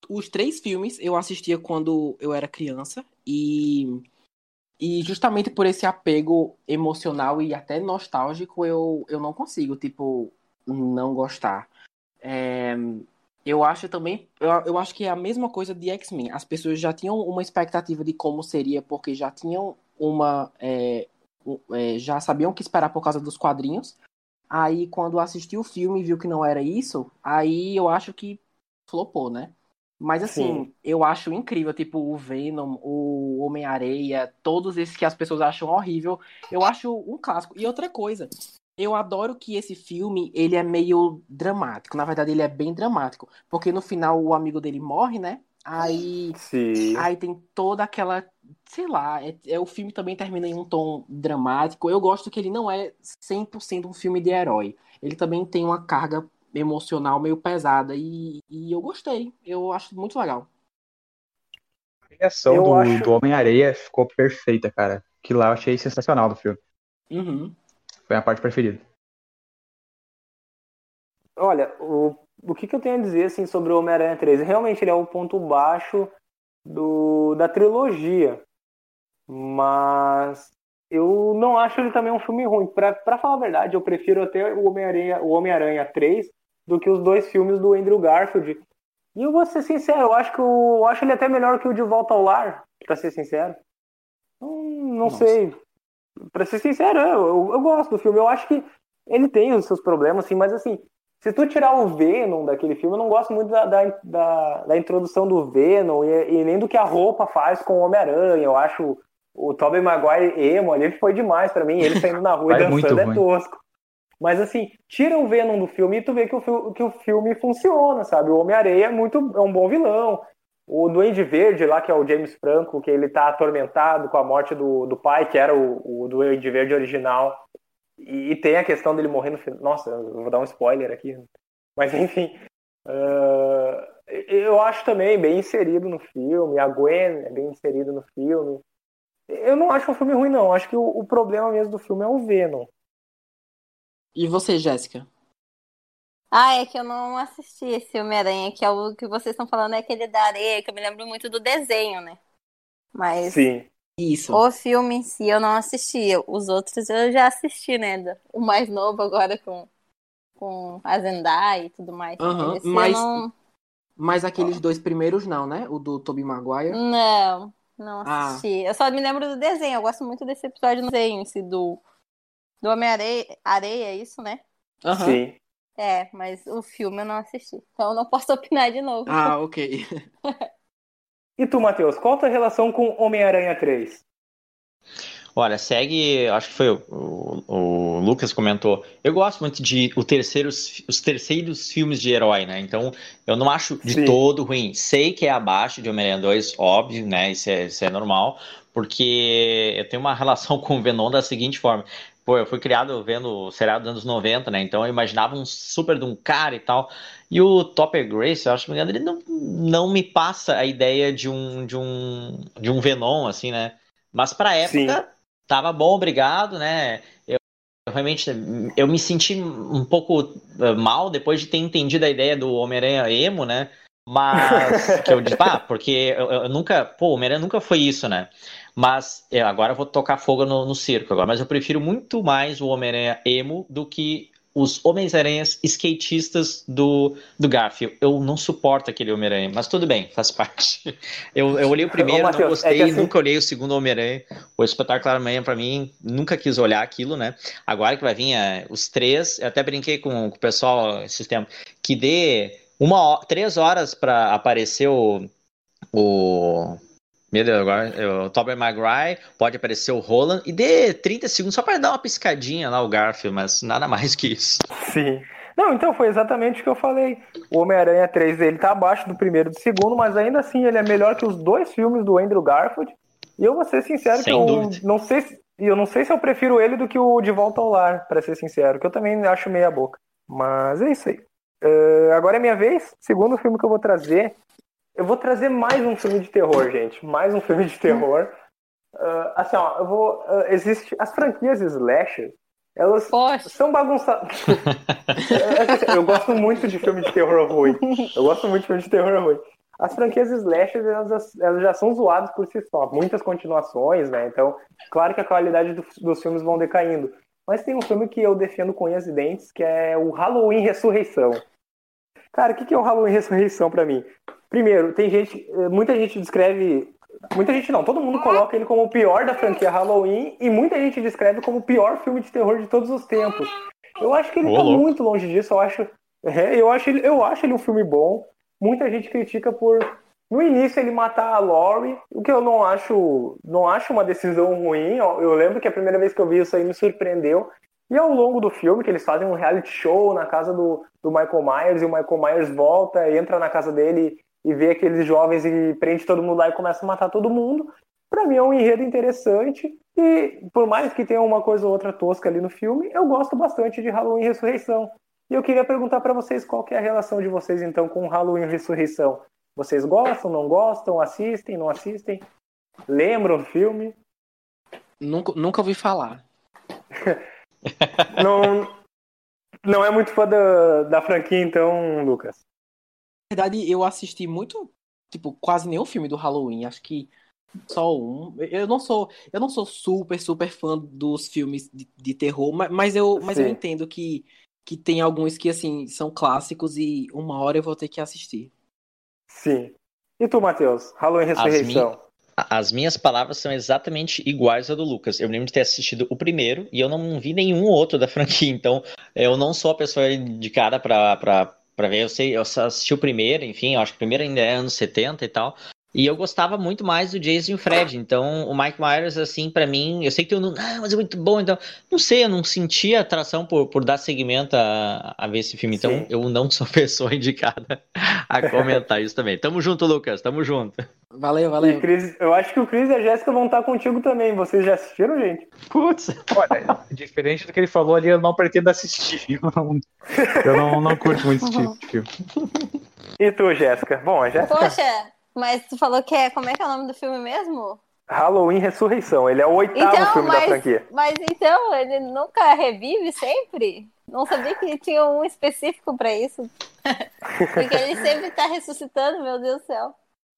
Os três filmes eu assistia quando eu era criança e e justamente por esse apego emocional e até nostálgico eu, eu não consigo, tipo, não gostar. É, eu acho também, eu, eu acho que é a mesma coisa de X-Men. As pessoas já tinham uma expectativa de como seria, porque já tinham uma. é, é, já sabiam o que esperar por causa dos quadrinhos. Aí, quando assistiu o filme e viu que não era isso, aí eu acho que flopou, né? Mas assim, Sim. eu acho incrível, tipo, o Venom, o Homem-Areia, todos esses que as pessoas acham horrível, eu acho um clássico. E outra coisa, eu adoro que esse filme, ele é meio dramático. Na verdade, ele é bem dramático. Porque no final o amigo dele morre, né? Aí, Sim. aí tem toda aquela. Sei lá, é, é- o filme também termina em um tom dramático. Eu gosto que ele não é 100% um filme de herói. Ele também tem uma carga emocional meio pesada. E, e eu gostei. Eu acho muito legal. A criação Eu do, acho- do Homem-Areia ficou perfeita, cara. Que lá eu achei sensacional do filme. Uhum. Foi a parte preferida. Olha, o, o que, que eu tenho a dizer assim, sobre o Homem-Aranha 3? Realmente ele é o ponto baixo do, da trilogia. Mas eu não acho ele também um filme ruim. Pra, pra falar a verdade, eu prefiro até o Homem-Aranha o Homem-Aranha 3 do que os dois filmes do Andrew Garfield. E eu vou ser sincero, eu acho que o, eu acho ele até melhor que o De Volta ao Lar, pra ser sincero. Não Nossa. sei. Pra ser sincero, eu, eu, eu gosto do filme. Eu acho que ele tem os seus problemas, assim, mas assim, se tu tirar o Venom daquele filme, eu não gosto muito da, da, da, da introdução do Venom e, e nem do que a roupa faz com o Homem-Aranha. Eu acho o Tobey Maguire emo ali foi demais pra mim. Ele saindo na rua e dançando é ruim. tosco. Mas assim, tira o Venom do filme e tu vê que o, que o filme funciona, sabe? O Homem-Aranha é muito é um bom vilão. O Duende Verde lá, que é o James Franco, que ele tá atormentado com a morte do, do pai, que era o, o Duende Verde original. E, e tem a questão dele morrer no final. Nossa, eu vou dar um spoiler aqui. Mas enfim. ah, eu acho também bem inserido no filme. A Gwen é bem inserida no filme. Eu não acho um filme ruim, não. Acho que o, o problema mesmo do filme é o Venom. E você, Jéssica? Ah, é que eu não assisti esse Homem-Aranha, que é o que vocês estão falando, é aquele da areia, que eu me lembro muito do desenho, né? Mas Sim. Isso. o filme em si eu não assisti. Os outros eu já assisti, né? O mais novo agora com, com a Zendaya e tudo mais. Aham, esse mas- não, Mas aqueles dois primeiros não, né? O do Tobey Maguire. Não, não Ah. assisti. Eu só me lembro do desenho. Eu gosto muito desse episódio do desenho, esse do, do Homem-Areia, areia, é isso, né? Aham. Sim. É, mas o filme eu não assisti. Então eu não posso opinar de novo. Ah, ok. E tu, Matheus, qual a tua relação com Homem-Aranha 3? Olha, segue, acho que foi o, o- o Lucas comentou. Eu gosto muito de o terceiros, os terceiros filmes de herói, né? Então, eu não acho de Sim. todo ruim. Sei que é abaixo de Homem-Aranha 2, óbvio, né? Isso é, isso é normal, porque eu tenho uma relação com o Venom da seguinte forma. Pô, eu fui criado vendo o seriado dos anos 90, né? Então eu imaginava um super de um cara e tal. E o Topper Grace, eu acho que me engano, ele não, não me passa a ideia de um, de um, de um Venom, assim, né? Mas pra época, tava bom, obrigado, né? Eu, eu realmente eu me senti um pouco eh, mal depois de ter entendido a ideia do Homem-Aranha emo, né? Mas que eu disse, ah, porque eu, eu nunca, pô, o Homem-Aranha nunca foi isso, né? Mas é, agora eu vou tocar fogo no, no circo agora, mas eu prefiro muito mais o Homem-Aranha emo do que os Homens-Aranhas skatistas do, do Garfield. Eu não suporto aquele Homem-Aranha, mas tudo bem, faz parte. Eu, eu olhei o primeiro, Ô, Matheus, não é gostei, que assim- nunca olhei o segundo Homem-Aranha. O Espetacular Homem-Aranha, pra mim, nunca quis olhar aquilo, né? Agora que vai vir é, os três, eu até brinquei com, com o pessoal esses tempos, que dê uma, três horas pra aparecer o. o meu Deus, agora o Tobey Maguire, pode aparecer o Roland, e dê 30 segundos só pra dar uma piscadinha lá o Garfield, mas nada mais que isso. Sim. Não, então foi exatamente o que eu falei. O Homem-Aranha 3 ele tá abaixo do primeiro e do segundo, mas ainda assim ele é melhor que os dois filmes do Andrew Garfield. E eu vou ser sincero Sem que eu dúvida. não sei se, eu não sei se eu prefiro ele do que o De Volta ao Lar, pra ser sincero, que eu também acho meia boca. Mas é isso aí. Eh, agora é minha vez. Segundo filme que eu vou trazer. Eu vou trazer mais um filme de terror, gente. Mais um filme de terror. Ah, assim, ó, eu vou. ah, existe. As franquias slasher, elas Poxa, são bagunçadas. eu gosto muito de filme de terror ruim. Eu gosto muito de filme de terror ruim. As franquias slashers, elas, elas já são zoadas por si só. Muitas continuações, né? Então, claro que a qualidade do- dos filmes vão decaindo. Mas tem um filme que eu defendo com unhas e dentes, que é o Halloween Ressurreição. Cara, o que que é o Halloween Ressurreição pra mim? Primeiro, tem gente, eh, muita gente descreve, muita gente não, todo mundo coloca ele como o pior da franquia Halloween e muita gente descreve como o pior filme de terror de todos os tempos. Eu acho que ele Ô, tá muito longe disso, eu acho, é, eu acho, ele, eu acho ele um filme bom. Muita gente critica por no início ele matar a Laurie, o que eu não acho, não acho uma decisão ruim. Eu, eu lembro que a primeira vez que eu vi isso aí me surpreendeu. E ao longo do filme, que eles fazem um reality show na casa do, do Michael Myers, e o Michael Myers volta, entra na casa dele e vê aqueles jovens e prende todo mundo lá e começa a matar todo mundo. Pra mim é um enredo interessante. E por mais que tenha uma coisa ou outra tosca ali no filme, eu gosto bastante de Halloween Ressurreição. E eu queria perguntar pra vocês qual que é a relação de vocês então com Halloween Ressurreição. Vocês gostam, não gostam, assistem, não assistem? Lembram do filme? Nunca, nunca ouvi falar. Não, não é muito fã da, da franquia, então, Lucas. Na verdade, eu assisti muito, tipo, quase nenhum filme do Halloween. Acho que só um. Eu não sou, eu não sou super, super fã dos filmes de, de terror, ma- mas eu, mas eu entendo que, que tem alguns que, assim, são clássicos e uma hora eu vou ter que assistir. Sim. E tu, Matheus? Halloween As Ressurreição. As minhas palavras são exatamente iguais à do Lucas. Eu lembro de ter assistido o primeiro e eu não vi nenhum outro da franquia, então eu não sou a pessoa indicada pra, pra ver. Eu sei, eu assisti o primeiro, enfim, acho que o primeiro ainda é anos 70 e tal. E eu gostava muito mais do Jason e o Fred. Então, o Mike Myers, assim, pra mim, eu sei que eu não. Ah, mas é muito bom. Então, não sei, eu não sentia atração por, por dar seguimento a, a ver esse filme. Então, Sim. eu não sou a pessoa indicada a comentar isso também. Tamo junto, Lucas, tamo junto. Valeu, E valeu. Cris, eu acho que o Cris e a Jéssica vão estar contigo também. Vocês já assistiram, gente? Putz. Olha, diferente do que ele falou ali, eu não pretendo assistir. Eu não, eu não, não curto muito esse tipo de filme. E tu, Jéssica? Bom, a Jéssica. poxa, mas tu falou que é. Como é que é o nome do filme mesmo? Halloween Ressurreição. Ele é o oitavo Então, filme da mas, franquia. mas então, ele nunca revive sempre? Não sabia que tinha um específico pra isso. Porque ele sempre tá ressuscitando, meu Deus do céu.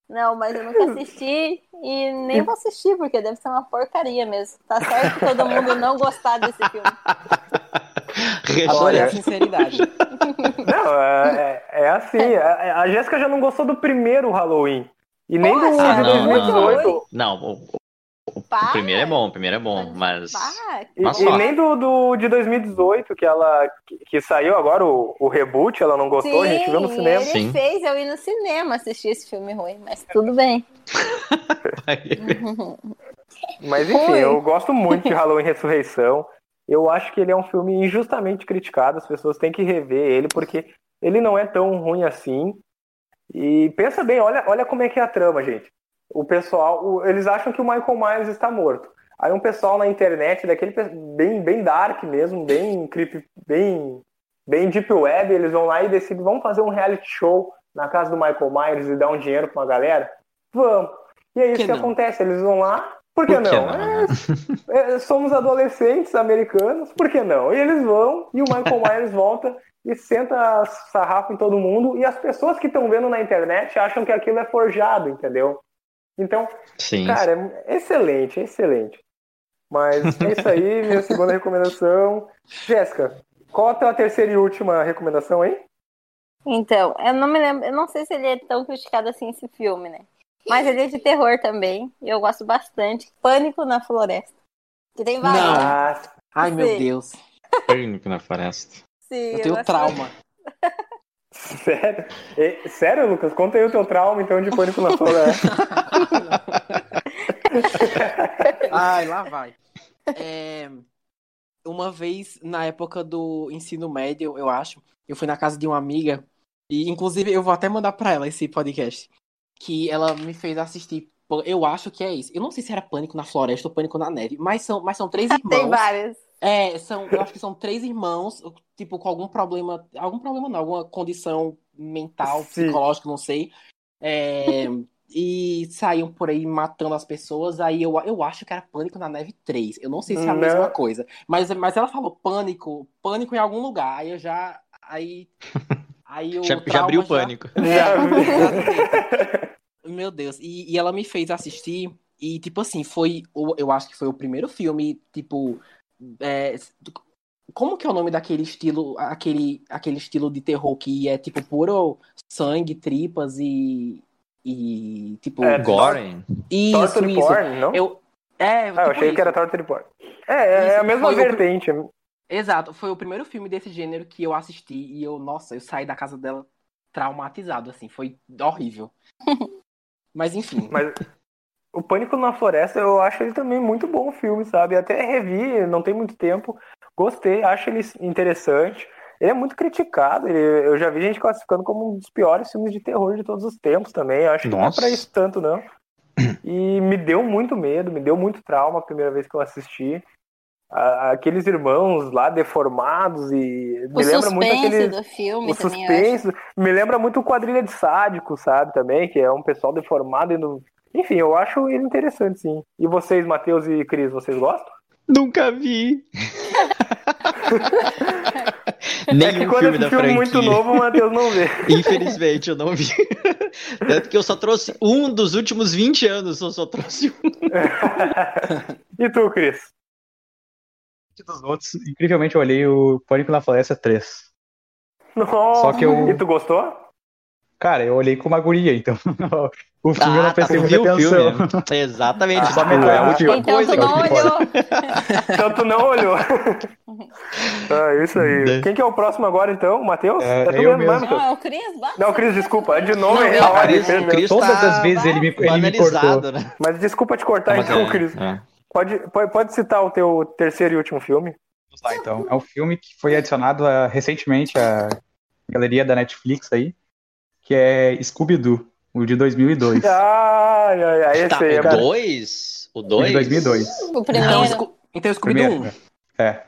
Não, mas eu nunca assisti e nem vou assistir, porque deve ser uma porcaria mesmo. Tá certo todo mundo não gostar desse filme. Adorei Olha. a sinceridade. Não, é, é- é assim. A, a Jéssica já não gostou do primeiro Halloween. E nem do Poxa, Ah, de não, não. 2018. Não, o, o- primeiro é bom, o primeiro é bom, mas. E, e nem do, do de 2018, que ela que, que saiu agora, o, o reboot, ela não gostou, a gente viu no cinema. Ele Sim. fez eu ir no cinema assistir esse filme ruim, mas tudo bem. Mas enfim, Foi. eu gosto muito de Halloween Ressurreição. Eu acho que ele é um filme injustamente criticado, as pessoas têm que rever ele, porque ele não é tão ruim assim. E pensa bem, olha, olha como é que é a trama, gente. O pessoal, o- eles acham que o Michael Myers está morto. Aí um pessoal na internet, daquele bem, bem dark mesmo, bem creepy, bem, bem deep web, eles vão lá e decidem, vamos fazer um reality show na casa do Michael Myers e dar um dinheiro pra uma galera? Vamos. E é isso Que que, acontece, eles vão lá, por que, Por que não? não, É, né? é, somos adolescentes americanos, por que não? E eles vão, e o Michael Myers volta e senta sarrafo em todo mundo, e as pessoas que estão vendo na internet acham que aquilo é forjado, entendeu? Então, Sim. cara, é excelente, é excelente. Mas é isso aí, minha segunda recomendação. Jéssica, qual a tua terceira e última recomendação aí? Então, eu não me lembro, eu não sei se ele é tão criticado assim esse filme, né? Mas ele é de terror também. e Eu gosto bastante. Pânico na Floresta. Que tem vários. Não. né? Ah, Ai, meu Sim. Deus. Pânico na floresta. Sim, Eu tenho gosto trauma. sério? Sério, Lucas? Conta aí o teu trauma, então, de pânico na floresta. Ai, lá vai. É, uma vez, na época do ensino médio, eu acho, eu fui na casa de uma amiga, e inclusive eu vou até mandar pra ela esse podcast, que ela me fez assistir. Eu acho que é isso. Eu não sei se era Pânico na Floresta ou Pânico na Neve, mas são, mas são três irmãos. Tem vários. É, são, eu acho que são três irmãos, tipo, com algum problema, algum problema não, alguma condição mental, Sim. psicológica, não sei. É, e saíam por aí matando as pessoas, aí eu, eu acho que era Pânico na Neve 3. Eu não sei se é a Não. mesma coisa. Mas, mas ela falou pânico, pânico em algum lugar. Aí eu já. Aí. Aí o Já, já abriu o pânico. É, exatamente. Meu Deus. E, e ela me fez assistir. E, tipo assim, foi. o- Eu acho que foi o primeiro filme, tipo. é, como que é o nome daquele estilo, aquele, aquele estilo de terror que é tipo puro sangue, tripas e. E. Tipo. É, Gore. isso, Torture isso. porn, não? Eu. É, Ah, eu tipo achei isso. que era Torture porn. É, é, é a Isso, mesma foi o- vertente. Exato, foi o primeiro filme desse gênero que eu assisti e eu, nossa, eu saí da casa dela traumatizado, assim, foi horrível. Mas enfim. Mas o Pânico na Floresta, eu acho ele também muito bom filme, sabe? Até revi, não tem muito tempo. Gostei, acho ele interessante. Ele é muito criticado. ele- eu já vi gente classificando como um dos piores filmes de terror de todos os tempos também. Eu acho que não é Nossa. pra isso tanto, não. E me deu muito medo, me deu muito trauma a primeira vez que eu assisti. A- Aqueles irmãos lá deformados e O me lembra muito aquele do filme o também, suspense me lembra muito o quadrilha de sádicos, sabe, também, que é um pessoal deformado e no... Enfim, eu acho ele interessante, sim. E vocês, Matheus e Cris, vocês gostam? Nunca vi. é Nenhum que quando filme é da filme franquia. muito novo, o Matheus não vê. Infelizmente, eu não vi. Tanto que eu só trouxe um dos últimos 20 anos, eu só trouxe um. e tu, Cris? Dos outros, incrivelmente, eu olhei o Pânico na Floresta 3. Nossa. Só que eu- E tu gostou? Cara, eu olhei com uma guria, então. o filme eu Ah, não tá, prestei tu muita viu o atenção. filme. Exatamente. Ah, só metade. é a última Então coisa tu que eu não vi. olhou. Então tu não olhou. ah, isso aí. Quem que é o próximo agora, então? O Matheus? É, tu eu mesmo. Matheus? Não, é o Cris. Não, Cris, desculpa. De novo, é é, real. o Cris- Todas tá as vezes ele me, ele me cortou. né? Mas desculpa te cortar, Mas então, é, Cris. é. Pode, pode, pode citar o teu terceiro e último filme? Vamos lá, então. É um filme que foi adicionado a- recentemente à galeria da Netflix aí, que é Scooby-Doo, o de 2002. Ai, ai, ai, esse Tá, aí é o bom. 2? O O de 2? 2002. O Então, primeiro. Sco- então Scooby-Doo Primeiro. 1. É.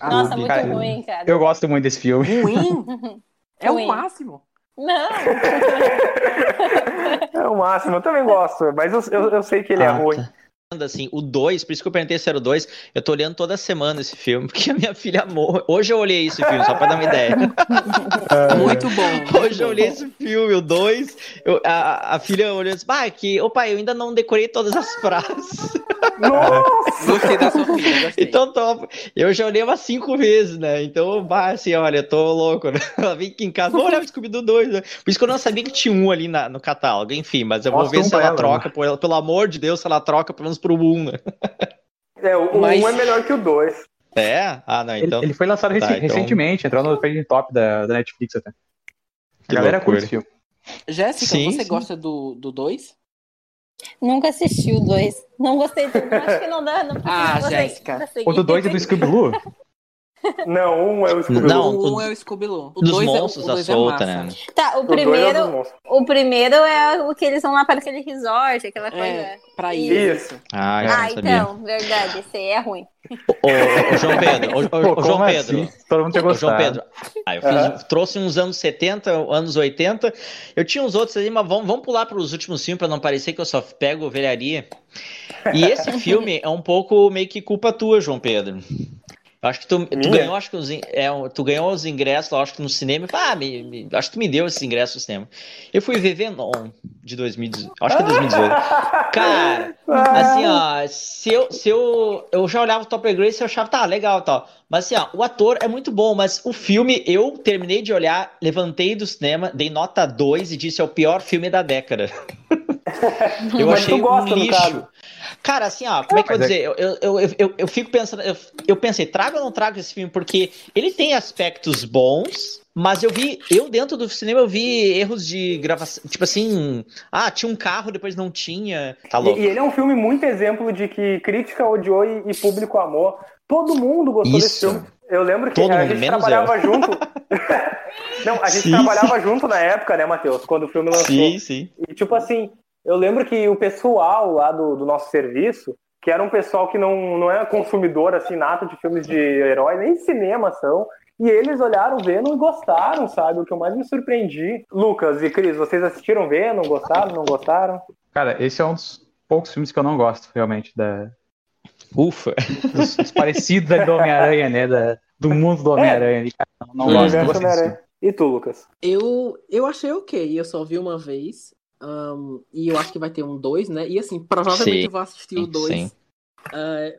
Nossa, muito Cara, ruim, cara. Eu gosto muito desse filme. Ruim? É o Ruim. máximo. Não. É o máximo, eu também gosto, mas eu, eu, eu sei que ele é Ah, ruim. tá. Assim, o 2, por isso que eu perguntei se era o 2, eu tô olhando toda semana esse filme, porque a minha filha amou. Hoje eu olhei esse filme, só pra dar uma ideia. Muito bom. Hoje eu olhei esse filme, o 2, a, a filha olhou e disse, ah, que, opa, eu ainda não decorei todas as frases. Nossa! Gostei da Sofia, gostei. Então, top. Eu já olhei umas cinco vezes, né? Então, bah, assim, olha, eu tô louco, né? Ela vem aqui em casa, vou olhar o Scooby-Doo 2, né? Por isso que eu não sabia que tinha um ali na- no catálogo, enfim, mas eu vou Mostra ver se ela ela, troca, pelo, pelo amor de Deus, se ela troca pelo menos pro 1, né? É, o Mas- 1 é melhor que o 2. É? Ah, não, Ele, então. ele foi lançado Tá, então- recentemente, entrou no trending top da, da Netflix até. Que a galera curte esse filme. Jéssica, Sim, você sim. gosta do 2? Nunca assisti o 2. Não gostei do Acho que não dá. Não, Ah, Jéssica. O do 2 é do Scooby-Doo? Não, um é o Scooby-Doo. Não, o 1 o- é o Scooby-Doo. O Dos 2 é, monstros o da dois é solta, massa. né? Tá, o O dois é o primeiro, monstros. o primeiro é o que eles vão lá para aquele resort, aquela coisa. É, pra ir. Isso. Ah, ah, então, verdade, esse aí é ruim. Ô, João Pedro, ô, João como Pedro. assim? Todo mundo tinha. João Pedro, ah, eu fiz- trouxe uns anos 70, anos 80. Eu tinha uns outros ali, mas vamos, vamos pular para os últimos filmes para não parecer que eu só pego velharia. E esse filme é um pouco meio que culpa tua, João Pedro. Acho que tu, tu ganhou, acho que os, é, tu ganhou os ingressos, acho que no cinema. Ah, me, me- acho que tu me deu esses ingressos no cinema. Eu fui ver Venom de 2018. Acho que é 2018. Cara, assim, ó, se eu, se eu, eu já olhava o Topper Grace e eu achava, tá, legal tal. Mas assim, ó, o ator é muito bom, mas o filme, eu terminei de olhar, levantei do cinema, dei nota 2 e disse, é o pior filme da década. eu Mas achei tu gosta, um lixo. Cara, assim, ó, como é que eu vou é- dizer? Eu, eu, eu, eu, eu fico pensando, eu, eu pensei, trago ou não trago esse filme? Porque ele tem aspectos bons, mas eu vi, eu dentro do cinema eu vi erros de gravação, tipo assim, ah, tinha um carro, depois não tinha. Tá E, louco. e ele é um filme muito exemplo de que crítica odiou e, e público amou. Todo mundo gostou desse Isso. filme. Eu lembro que Todo a mundo, gente trabalhava junto. Não, a gente Sim, trabalhava junto na época, né, Matheus? Quando o filme lançou. Sim, sim. E tipo assim, eu lembro que o pessoal lá do, do nosso serviço, que era um pessoal que não, não é consumidor assim nato de filmes de herói, nem cinema são, e eles olharam Venom e gostaram, sabe? O que eu mais me surpreendi. Lucas e Cris, vocês assistiram Venom? Gostaram? Não gostaram? Cara, esse é um dos poucos filmes que eu não gosto, realmente, da, Ufa. dos, dos parecidos ali do Homem-Aranha, né? Da, do mundo do Homem-Aranha ali, cara. Não, não Hum. gosto, não Universo gosto Homem-Aranha. E tu, Lucas? Eu, eu achei ok, eu só vi uma vez. Ahn, e eu acho que vai ter um 2, né? E assim, provavelmente Sim, eu vou assistir o sim, 2. sim.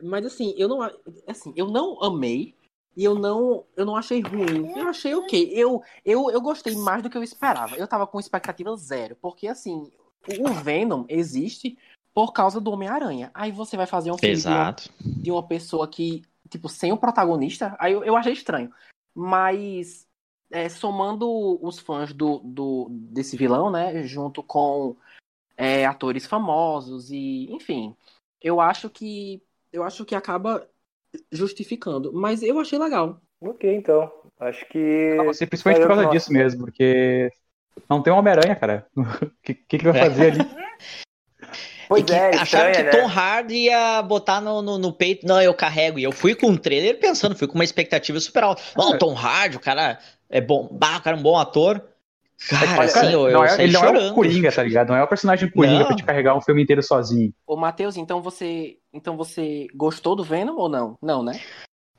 mas assim, eu não assim, eu não amei e eu não, eu não achei ruim. Eu achei ok. Eu, eu, eu gostei mais do que eu esperava. Eu tava com expectativa zero, porque assim, o Venom existe por causa do Homem-Aranha. Aí você vai fazer um filme de uma, de uma pessoa que, tipo, sem o protagonista, aí eu, eu achei estranho. Mas é, somando os fãs do, do, desse vilão, né, junto com é, atores famosos e, enfim, eu acho que eu acho que acaba justificando. Mas eu achei legal. Ok, então. Acho que. Não, você, principalmente por causa Nossa. disso mesmo, porque não tem um Homem-Aranha, cara. O que, que, que vai É. fazer ali? Pois E que é, acharam que né? Tom Hardy ia botar no, no, no peito. Não, eu carrego. E eu fui com o trailer pensando, fui com uma expectativa super alta. Não, Tom Hardy, o cara é bom. Bah, o cara é um bom ator. Cara, Olha, assim, eu, eu não é- saí ele não é chorando. o Coringa, tá ligado? Não é o personagem Coringa Não. pra te carregar um filme inteiro sozinho. Ô, Matheus, então você, então você gostou do Venom ou não? Não, né?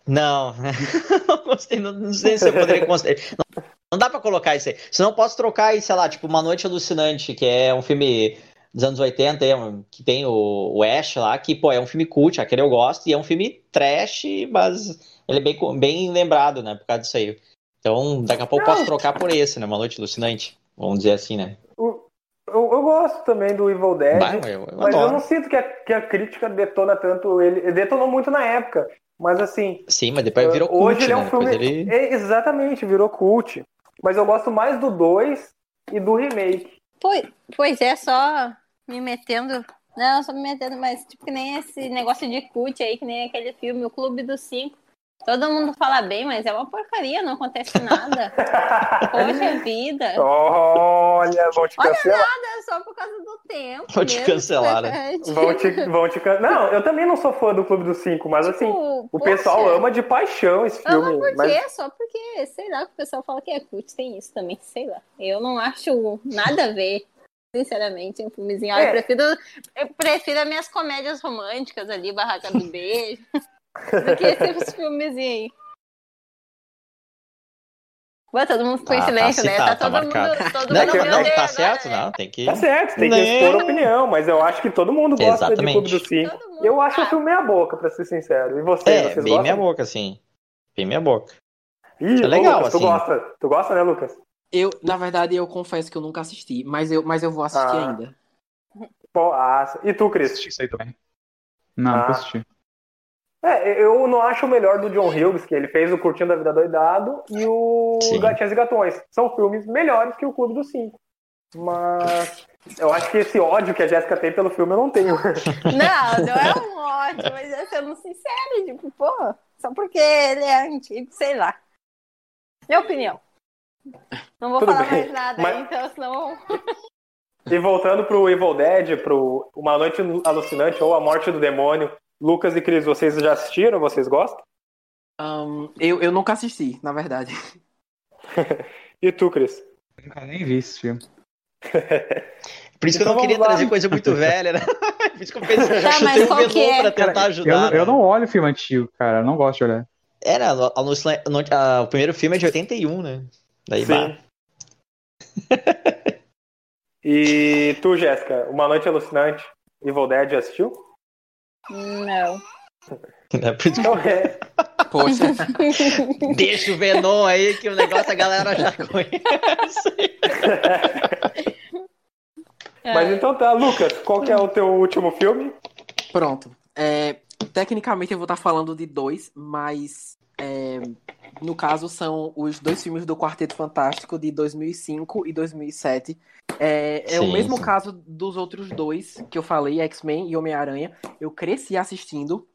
Não, não gostei, não, não sei se eu poderia considerar. Não, não dá pra colocar isso aí. Senão eu posso trocar aí, sei lá, tipo, Uma Noite Alucinante, que é um filme dos anos 80, é que tem o, o Ash lá, que, pô, é um filme cult, aquele eu gosto, e é um filme trash, mas ele é bem, bem lembrado, né, por causa disso aí. Então, daqui a pouco eu posso trocar por esse, né, Uma Noite Alucinante, vamos dizer assim, né. Eu, eu gosto também do Evil Dead. Bah, eu, eu Mas eu adoro. não sinto que a, que a crítica detona tanto ele. ele Detonou muito na época. Mas assim, Sim, mas depois virou cult, hoje ele é né, um filme. depois ele... É, exatamente, virou cult. Mas eu gosto mais do 2 e do remake. Pois, pois é, só me metendo. Não, só me metendo, mas tipo que nem esse negócio de cult aí, que nem aquele filme, O Clube dos Cinco. Todo mundo fala bem, mas é uma porcaria, não acontece nada. Poxa vida. Olha, vão te Olha cancelar. É só por causa do tempo. Vão te cancelar, né? Vão te, vão te can... Não, eu também não sou fã do Clube dos Cinco, mas assim, Tipo, o poxa, pessoal ama de paixão esse filme. Ama por mas quê? Só porque, sei lá, que o pessoal fala que é cult, tem isso também, sei lá. Eu não acho nada a ver. Sinceramente, um filmezinho. É. Eu, prefiro, eu prefiro as minhas comédias românticas ali, Barraca do Beijo, do que esses filmezinhos aí. Ué, todo mundo ficou em silêncio, tá né? Tá, tá todo marcado. mundo. Todo Não, mundo que- meu não, Deus, tá agora, certo, né? não, tem que. Tá certo, tem que Não. expor opinião, mas eu acho que todo mundo gosta de Exatamente. Clube dos Cinco. Mundo Eu acho o filme meia boca, pra ser sincero. E você, É, vocês bem gostam? minha boca, assim. Bem minha boca. Ih, É legal, Lucas, tu assim. gosta. Tu gosta, né, Lucas? Eu, na verdade, eu confesso que eu nunca assisti, mas eu, mas eu vou assistir Ah. ainda. Pô, ah, e tu, Cris? Assisti isso aí também. Não, Ah. nunca assisti. É, eu não acho o melhor do John Hughes, que ele fez o Curtindo a Vida Doidado e o Sim. Gatinhas e Gatões. São filmes melhores que o Clube dos Cinco. Mas eu acho que esse ódio que a Jéssica tem pelo filme eu não tenho. Não, não é um ótimo, mas é sendo sincero, tipo, pô, só porque ele é antigo, sei lá. Minha opinião. Não vou Tudo falar bem, mais nada mas- aí, então, senão. E voltando pro Evil Dead, pro Uma Noite Alucinante ou A Morte do Demônio, Lucas e Cris, vocês já assistiram? Vocês gostam? Ahn, eu, eu nunca assisti, na verdade. E tu, Cris? Nunca nem vi esse filme. Por isso que Então eu não queria vamos lá. trazer coisa muito velha, né? Por isso que eu pensei, Tá, chutei mas o qual que Venom é? pra tentar Eu, ajudar. eu né? não olho filme antigo, cara. Eu não gosto de olhar. Era, no- a- o primeiro filme é de 81, né? Daí, bah, E tu, Jéssica, Uma Noite Alucinante, Evil Dead, já assistiu? Não. é por isso que Então é. Poxa, Deixa o Venom aí, que o negócio a galera já conhece. Mas então tá, Lucas, qual que é o teu último filme? pronto. É, tecnicamente eu vou estar falando de dois, mas é, no caso são os dois filmes do Quarteto Fantástico de 2005 e 2007. É, é o mesmo sim. caso dos outros dois que eu falei, X-Men e Homem-Aranha. Eu cresci assistindo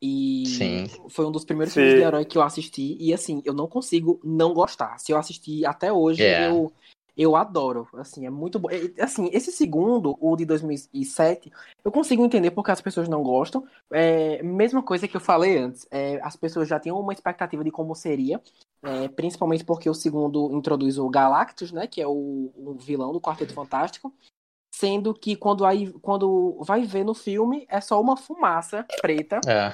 e Sim. foi um dos primeiros Sim. filmes de herói que eu assisti e assim, eu não consigo não gostar. Se eu assistir até hoje, É. eu eu adoro, assim, é muito bom. É, Assim, esse segundo, o de 2007, eu consigo entender porque as pessoas não gostam. É, mesma coisa que eu falei antes, é, as pessoas já tinham uma expectativa de como seria, é, principalmente porque o segundo introduz o Galactus, né, que é o, o vilão do Quarteto Fantástico, sendo que quando, aí, quando vai ver no filme é só uma fumaça preta É.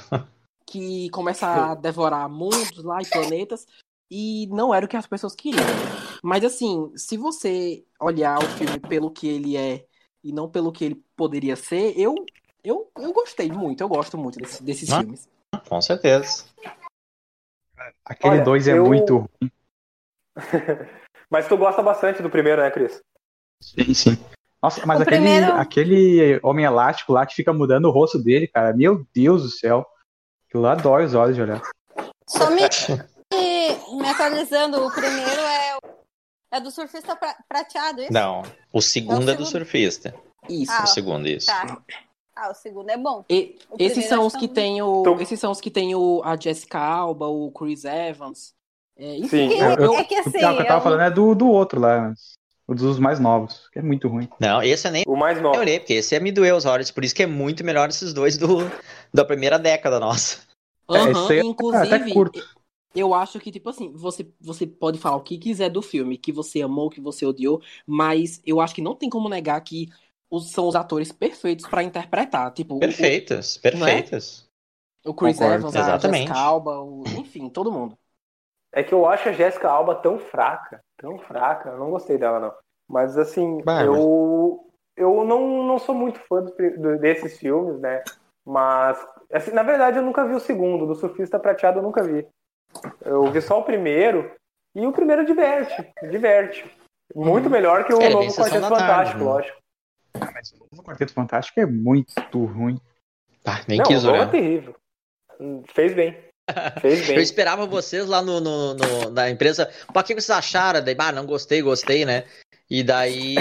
que começa a devorar mundos lá e planetas e não era o que as pessoas queriam. Mas assim, se você olhar o filme pelo que ele é e não pelo que ele poderia ser, eu eu, eu gostei muito, eu gosto muito desse- desses Ah. filmes. Com certeza. Aquele Olha, dois é eu- muito ruim. Mas tu gosta bastante do primeiro, né, Cris? Sim, sim. Nossa, mas O aquele, primeiro- aquele homem elástico lá que fica mudando o rosto dele, cara. Meu Deus do céu. Aquilo lá dói os olhos de olhar. Só me, atualizando, o primeiro é, o- é do surfista pra- prateado, isso? Não, o segundo é, do segundo. surfista. Isso. Ah, O segundo, isso. Tá. Ah, o segundo é bom. E- O esses são os que que tem o, Então- esses são os que tem o a Jessica Alba, o Chris Evans. É, Sim, eu, eu- é que assim, o que eu eu tava falando é do, do outro lá. O dos mais novos, que é muito ruim. Não, esse eu nem O mais novo. olhei, porque esse é me doeu os olhos. Por isso que é muito melhor esses dois do, da primeira década nossa. É, aí eu inclusive, até curto. Eu acho que, tipo assim, você, você pode falar o que quiser do filme, que você amou, que você odiou, mas eu acho que não tem como negar que os, são os atores perfeitos pra interpretar. Tipo, o- Perfeitas, perfeitas. o, Chris Concordo. Evans, a Exatamente. Jessica Alba, o- enfim, todo mundo. É que eu acho a Jéssica Alba tão fraca, tão fraca. Eu não gostei dela, não. Mas assim, eu eu não, não sou muito fã do- do- desses filmes, né? Mas, assim, na verdade, eu nunca vi o segundo. Do Surfista Prateado eu nunca vi. Eu vi só o primeiro. E o primeiro diverte, diverte. Muito melhor que o É, novo Quarteto Tarde, Fantástico, né? lógico. Mas o novo Quarteto Fantástico é muito ruim. Ah, nem não, quis é olhar. terrível. Hum, Fez bem. Fez bem. Eu esperava vocês lá no, no- no- na empresa. O que vocês acharam? Daí, bah, não gostei, gostei, né? E daí.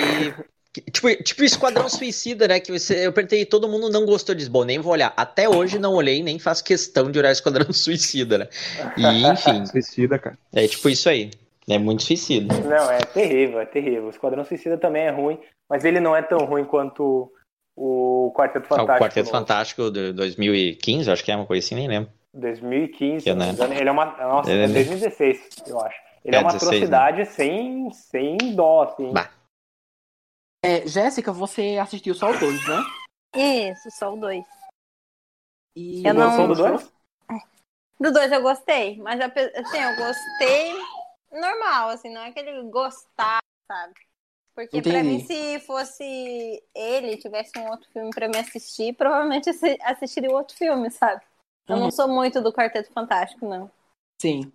Tipo, tipo Esquadrão Suicida, né? Que você, eu perguntei, todo mundo não gostou disso. Bom, nem vou olhar. Até hoje não olhei, nem faço questão de olhar Esquadrão Suicida, né? E, enfim, Suicida, cara. é tipo isso aí. É muito suicida. Não, é terrível, é terrível. O Esquadrão Suicida também é ruim, mas ele não é tão ruim quanto o Quarteto Ah, Fantástico. o Quarteto novo. Fantástico de 2015, acho que é uma coisa assim, nem lembro. 2015, Que, se não né? Ele é uma. Nossa, Ele é é- 2016, eu acho. Ele é, É, uma 16, né? atrocidade sem, sem dó, assim. Bah. É, Jéssica, você assistiu só o dois, né? Isso, só o dois. E Eu não- do dois? Do dois eu gostei, mas assim, eu gostei normal, assim, não é aquele gostar, sabe? Porque pra Entendi. mim, se fosse ele, tivesse um outro filme pra me assistir, provavelmente assi- assistiria o outro filme, sabe? Eu Uhum. não sou muito do Quarteto Fantástico, não. Sim.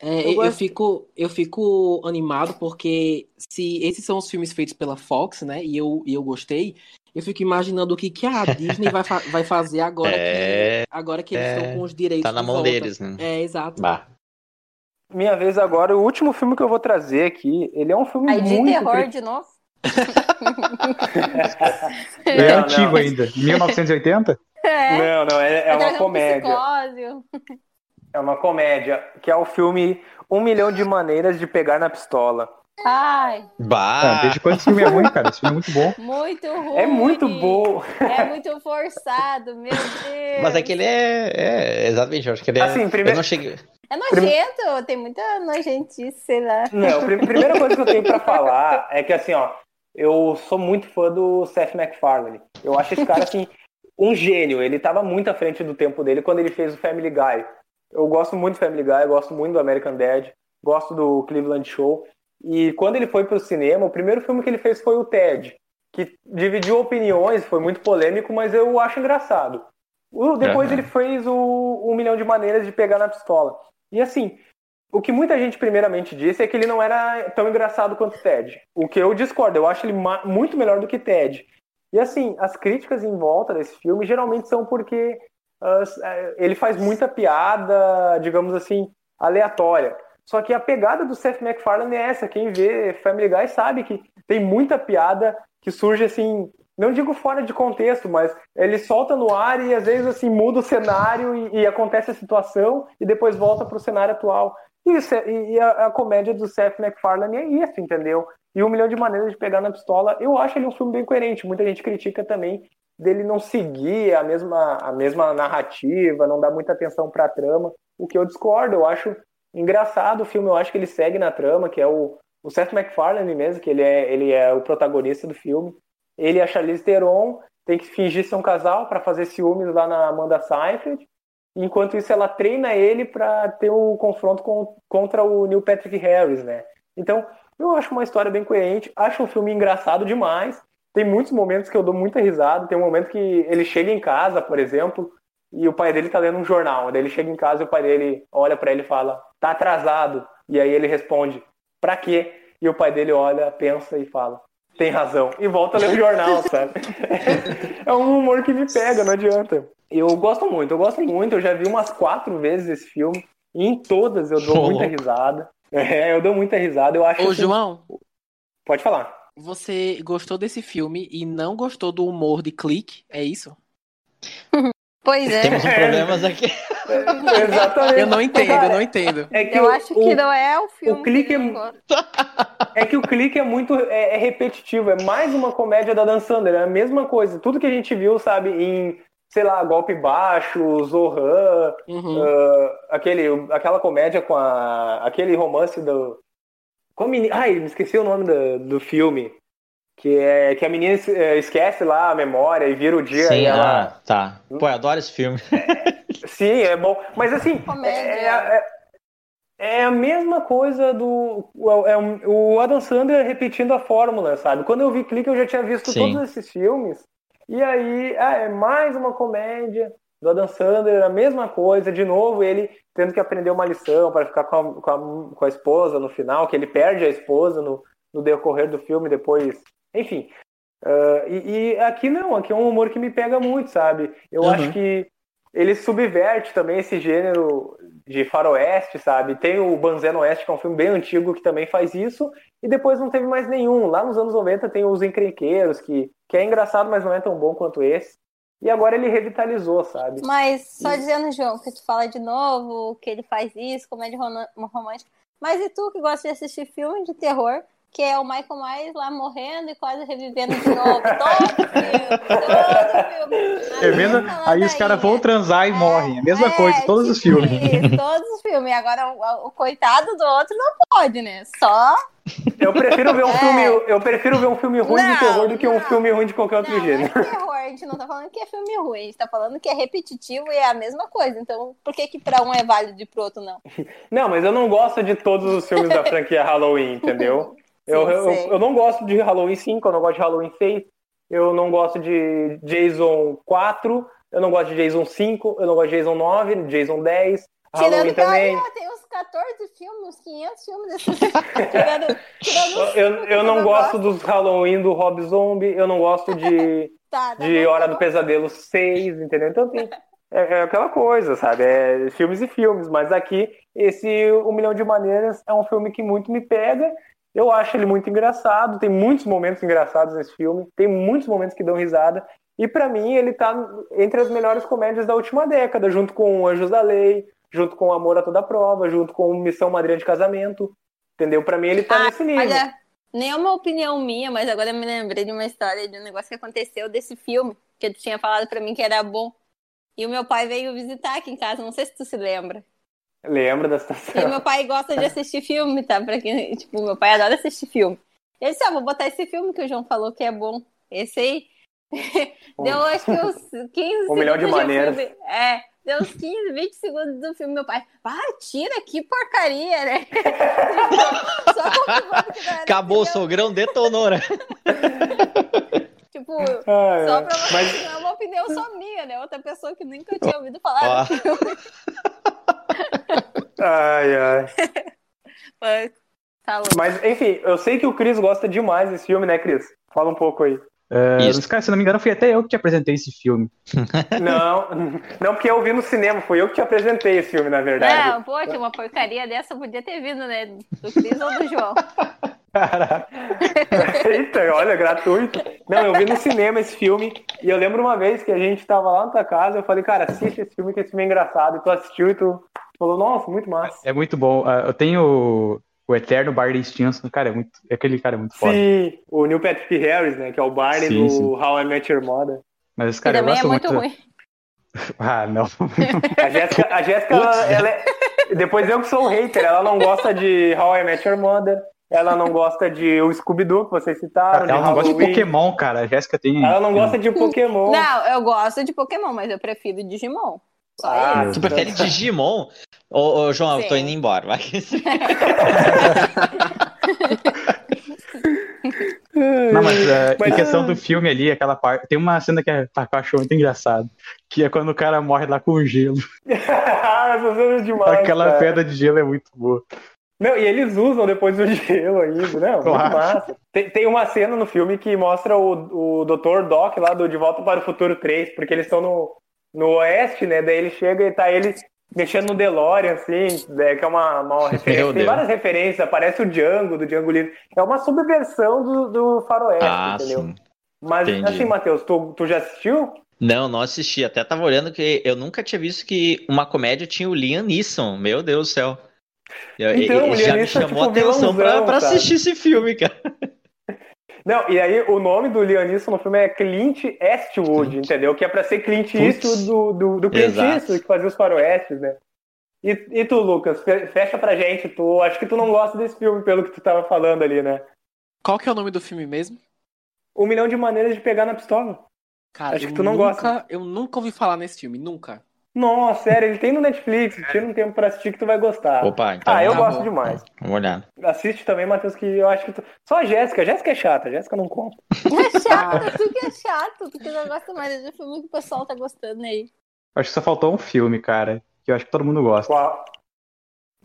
É, Eu eu, gosto- fico, eu fico animado porque se esses são os filmes feitos pela Fox, né? E eu, e eu gostei, eu fico imaginando o que, que a Disney vai, fa- vai fazer agora É, que, agora que eles é, estão com os direitos Tá na de mão volta. deles, né? É, exato. Bah. Minha vez agora, o último filme que eu vou trazer aqui, ele é um filme Aí de muito... terror cri- de novo? É Não, antigo não. ainda. 1980? É. Não, não, é, é uma um comédia. psicose. É uma comédia, que é o filme Um Milhão de Maneiras de Pegar na Pistola. Ai, Bah. Ah, desde quando esse filme é ruim, cara? Esse filme é muito bom. muito ruim. É muito bom. É muito forçado, meu Deus. Mas é que ele é, é. Exatamente, eu acho que ele é. Assim, primeiro- Eu não cheguei. É nojento, tem muita nojentice, sei lá. Não, a pri- primeira coisa que eu tenho pra falar é que, assim, ó, eu sou muito fã do Seth MacFarlane. Eu acho esse cara, assim, um gênio. Ele tava muito à frente do tempo dele quando ele fez o Family Guy. Eu gosto muito do Family Guy, eu gosto muito do American Dad, gosto do Cleveland Show. E quando ele foi pro cinema, o primeiro filme que ele fez foi o Ted, que dividiu opiniões, foi muito polêmico, mas eu acho engraçado. O- depois Aham. ele fez o Um Milhão de Maneiras de Pegar na Pistola. E assim, o que muita gente primeiramente disse é que ele não era tão engraçado quanto Ted. O que eu discordo, eu acho ele muito melhor do que Ted. E assim, as críticas em volta desse filme geralmente são porque ele faz muita piada, digamos assim, aleatória. Só que a pegada do Seth MacFarlane é essa. Quem vê Family Guy sabe que tem muita piada que surge assim, não digo fora de contexto, mas ele solta no ar e às vezes assim muda o cenário e, e acontece a situação e depois volta para o cenário atual. E, isso é- e- e a, a comédia do Seth MacFarlane é isso, entendeu? E um milhão de maneiras de pegar na pistola. Eu acho ele um filme bem coerente. Muita gente critica também dele não seguir a mesma, a mesma narrativa, não dar muita atenção para a trama. O que eu discordo, eu acho engraçado o filme. Eu acho que ele segue na trama, que é o, o Seth MacFarlane mesmo, que ele é, ele é o protagonista do filme. Ele e a Charlize Theron tem que fingir ser um casal para fazer ciúmes lá na Amanda Seyfried. Enquanto isso, ela treina ele para ter o confronto com- contra o Neil Patrick Harris, né? Então, eu acho uma história bem coerente. Acho um filme engraçado demais. Tem muitos momentos que eu dou muita risada. Tem um momento que ele chega em casa, por exemplo, e o pai dele tá lendo um jornal. Daí ele chega em casa e o pai dele olha para ele e fala: "Tá atrasado". E aí ele responde: "Pra quê?" E o pai dele olha, pensa e fala: "Tem razão". E volta a ler o jornal, sabe? é um humor que me pega, não adianta. Eu gosto muito, eu gosto muito. Eu já vi umas quatro vezes esse filme. E em todas eu dou Oh. muita risada. É, eu dou muita risada. Eu acho Ô, assim- João, Pode falar. Você gostou desse filme e não gostou do humor de Clique? É isso? Pois é. Temos um problemas aqui. Exatamente. Eu não entendo, eu não entendo. É que Eu o- acho que o- não é o filme. o clique é-. É que o clique é muito é, é repetitivo, é mais uma comédia da Dan Sandler, é a mesma coisa. Tudo que a gente viu, sabe, em, sei lá, Golpe Baixo, Zohan, Uhum. ah, aquele, aquela comédia com a. aquele romance do. Com a menina. Ai, me esqueci o nome do, do filme. Que é que a menina eh, esquece lá a memória e vira o dia e Sim, ela. ah, tá. Pô, eu adoro esse filme. Sim, é bom. Mas assim, Comédia. é, é- é a mesma coisa do. É, um- o Adam Sandler repetindo a fórmula, sabe? Quando eu vi Clique, eu já tinha visto Sim. todos esses filmes. E aí, ah, é mais uma comédia do Adam Sandler, a mesma coisa, de novo, ele tendo que aprender uma lição para ficar com a, com, a, com a esposa no final, que ele perde a esposa no, no decorrer do filme, depois. Enfim. Ah, e, e aqui não, aqui é um humor que me pega muito, sabe? Eu Uhum. acho que ele subverte também esse gênero de faroeste, sabe? Tem o Banzé Oeste, que é um filme bem antigo que também faz isso, e depois não teve mais nenhum. Lá nos anos 90 tem os Encrenqueiros, que, que é engraçado, mas não é tão bom quanto esse. E agora ele revitalizou, sabe? Mas só dizendo, João, que tu fala de novo, que ele faz isso, comédia romântica. Mas e tu que gosta de assistir filme de terror, que é o Michael Myers lá morrendo e quase revivendo de novo. Todo filme, todo filme. É mesmo? Aí os caras vão ladainha. transar e morrem. É a mesma É, coisa, todos os tipo filmes. Isso, todos os filmes. Agora o, o coitado do outro não pode, né? Só Eu prefiro ver um É. filme, eu prefiro ver um filme ruim de Não, terror do que um não. filme ruim de qualquer outro Não, gênero. não é terror, a gente não tá falando que é filme ruim, a gente tá falando que é repetitivo e é a mesma coisa. Então, por que que pra um é válido e pro outro não? Não, mas eu não gosto de todos os filmes da franquia Halloween, entendeu? Eu, eu, eu não gosto de Halloween 5, eu não gosto de Halloween 6, eu não gosto de Jason 4, eu não gosto de Jason 5, eu não gosto de Jason 9, Jason 10, Halloween Tirando aí, também. ó, tem uns 14 filmes, uns 500 filmes desses. tirando, tirando Eu, eu não gosto gosto. dos Halloween do Rob Zombie, eu não gosto de, Tá, tá de bom, Hora tá do. Pesadelo 6, entendeu? Então tem. É, é aquela coisa, sabe? É filmes e filmes. Mas aqui, esse Um Milhão de Maneiras é um filme que muito me pega. Eu acho ele muito engraçado. Tem muitos momentos engraçados nesse filme. Tem muitos momentos que dão risada. E pra mim, ele tá entre as melhores comédias da última década, junto com Anjos da Lei, junto com Amor a Toda Prova, junto com Missão Madrinha de Casamento. Entendeu? Pra mim, ele tá Ah, nesse nível. Olha, nem é uma opinião minha, mas agora eu me lembrei de uma história de um negócio que aconteceu desse filme, que tu tinha falado pra mim que era bom. E o meu pai veio visitar aqui em casa, não sei se tu se lembra. Lembra da E situação? meu pai gosta de assistir filme, tá? Pra quem, tipo, meu pai adora assistir filme. Ele disse, ah, vou botar esse filme que o João falou que é bom. Esse aí. Deu acho que uns 15 Um milhão de maneiras. filme. É, deu uns 15, 20 segundos do filme. Meu pai, ah, tira, que porcaria, né? Acabou, o sogrão detonou, né? Tipo, Ah, só pra você Mas não é uma opinião só minha, né? Outra pessoa que nunca tinha ouvido falar Ó. Ai, ai. Mas, Tá louco. Mas, enfim, eu sei que o Cris gosta demais desse filme, né, Cris? Fala um pouco aí. É, Isso. cara, se não me engano, fui até eu que te apresentei esse filme. Não, não porque eu vi no cinema, fui eu que te apresentei esse filme, na verdade. Não, pô, que uma porcaria dessa podia ter vindo, né? Do Cris ou do João. Caraca. Eita, olha, gratuito. Não, eu vi no cinema esse filme e eu lembro uma vez que a gente tava lá na tua casa, eu falei, cara, assiste esse filme que esse filme é engraçado. E tu assistiu e tu falou, nossa, muito massa. É muito bom. Ah, Eu tenho o Eterno Barney Stinson. Cara, é muito. Aquele cara é muito foda. Sim, o Neil Patrick Harris, né, que é o Barney Sim, do sim. How I Met Your Mother. Mas, Que cara, eu também é gosto muito muito. ruim. Ah, não. A Jéssica, a Jéssica ela, ela é... depois eu que sou o hater, ela não gosta de How I Met Your Mother, ela não gosta de o Scooby-Doo que vocês citaram, Ela não gosta de. Pokémon, cara. A Jéssica tem. Ela não gosta de Pokémon. Não, eu gosto de Pokémon, mas eu prefiro Digimon. Ah. Tu prefere Digimon? Ô, ô, João, eu tô Sim. indo embora. Vai. Não, mas, é, Mas- em questão do filme ali, aquela parte. Tem uma cena que, é, que eu acho muito engraçado. Que é quando o cara morre lá com gelo. Essa cena é demais. Aquela cara. pedra de gelo é muito boa. Não, e eles usam depois o gelo ainda, né? Muito Claro. massa. Tem, tem uma cena no filme que mostra o, o Dr. Doc lá do De Volta para o Futuro 3, porque eles estão no, no oeste, né? Daí ele chega e tá ele mexendo no DeLorean, assim, né? que é uma, uma referência. Meu Tem Deus. várias referências, aparece o Django, do Django Livre. É uma subversão do, do faroeste, Ah, entendeu? sim. Mas, Entendi. assim, Matheus, tu, tu já assistiu? Não, não assisti. Até tava olhando que eu nunca tinha visto que uma comédia tinha o Liam Neeson. Meu Deus do céu. Então, ele já me é chamou a tipo atenção pra, pra assistir esse filme, cara. Não, e aí o nome do Liam Neeson no filme é Clint Eastwood, entendeu? Que é pra ser Clint Putz. Eastwood do, do, do Clint Exato. Eastwood, que fazia os faroestes, né? E, e tu, Lucas, fe- fecha pra gente. Tu, acho que tu não gosta desse filme, pelo que tu tava falando ali, né? Qual que é o nome do filme mesmo? Um milhão de maneiras de pegar na pistola. Cara, Acho que tu não nunca, gosta. Eu nunca ouvi falar nesse filme, nunca. Nossa, sério, ele tem no Netflix. Tira um tempo pra assistir que tu vai gostar. Opa, então. ah, eu tá gosto bom. demais. Vamos olhar. Assiste também, Matheus, que eu acho que tu... Só a Jéssica. A Jéssica é chata. A Jéssica não conta. É chato, tu que é chato, tu que não gosta mais do filme que o pessoal tá gostando aí. Acho que só faltou um filme, cara. Que eu acho que todo mundo gosta. Qual?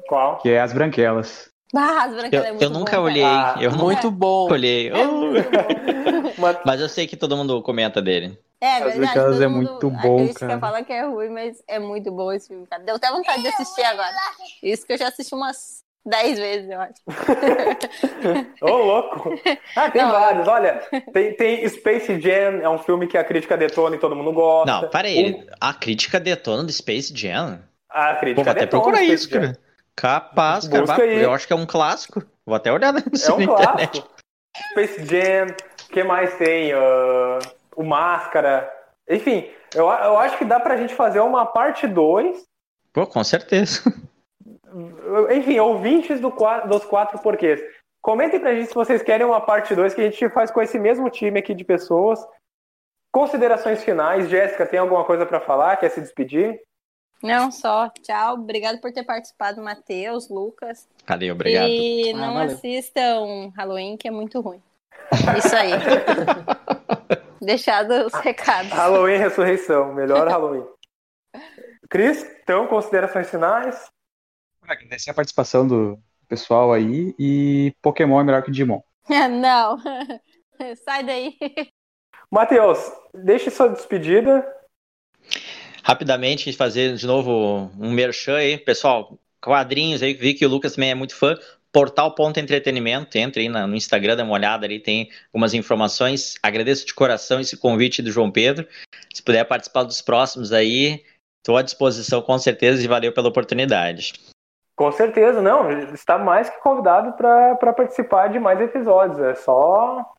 Qual? Que é As Branquelas. Ah, as branquelas Eu, é muito eu nunca bom, olhei. Ah, eu nunca Muito bom. olhei. É Oh, muito bom. Mas- Mas eu sei que todo mundo comenta dele. É As verdade. É mundo- muito A bom, crítica cara. fala que é ruim, mas é muito bom esse filme, cara. Deu até vontade de assistir agora. Isso que eu já assisti umas 10 vezes, eu acho. Ô, louco! Ah, tem Não. vários. Olha, tem, tem Space Jam, é um filme que a crítica detona e todo mundo gosta. Não, para aí. A crítica detona do Space Jam. A Pô, crítica vou até detona procurar Space isso, Jam. cara. Capaz, cara. Busca Bah, aí. Eu acho que é um clássico. Vou até olhar nisso É um na internet. clássico. Space Jam, o que mais tem? Ah, o Máscara. Enfim, eu, eu acho que dá pra gente fazer uma parte 2. Pô, com certeza. Enfim, ouvintes do, dos quatro porquês. Comentem pra gente se vocês querem uma parte 2 que a gente faz com esse mesmo time aqui de pessoas. Considerações finais. Jéssica, tem alguma coisa para falar? Quer se despedir? Não, só. Tchau. Obrigado por ter participado, Matheus, Lucas. Valeu, obrigado. E Ah, não valeu. assistam Halloween, que é muito ruim. Isso aí. Deixado os recados. Halloween Ressurreição, melhor Halloween. Cris, então, considerações finais? Agradecer a participação do pessoal aí e Pokémon é melhor que Digimon. Não. Sai daí. Matheus, deixe sua despedida. Rapidamente, fazer de novo um merchan aí. Pessoal, quadrinhos aí, vi que o Lucas também é muito fã. Portal Ponto Entretenimento, entre aí no Instagram, dá uma olhada ali, tem algumas informações. Agradeço de coração esse convite do João Pedro. Se puder participar dos próximos aí, estou à disposição com certeza e valeu pela oportunidade. Com certeza, não. Está mais que convidado para participar de mais episódios. É só.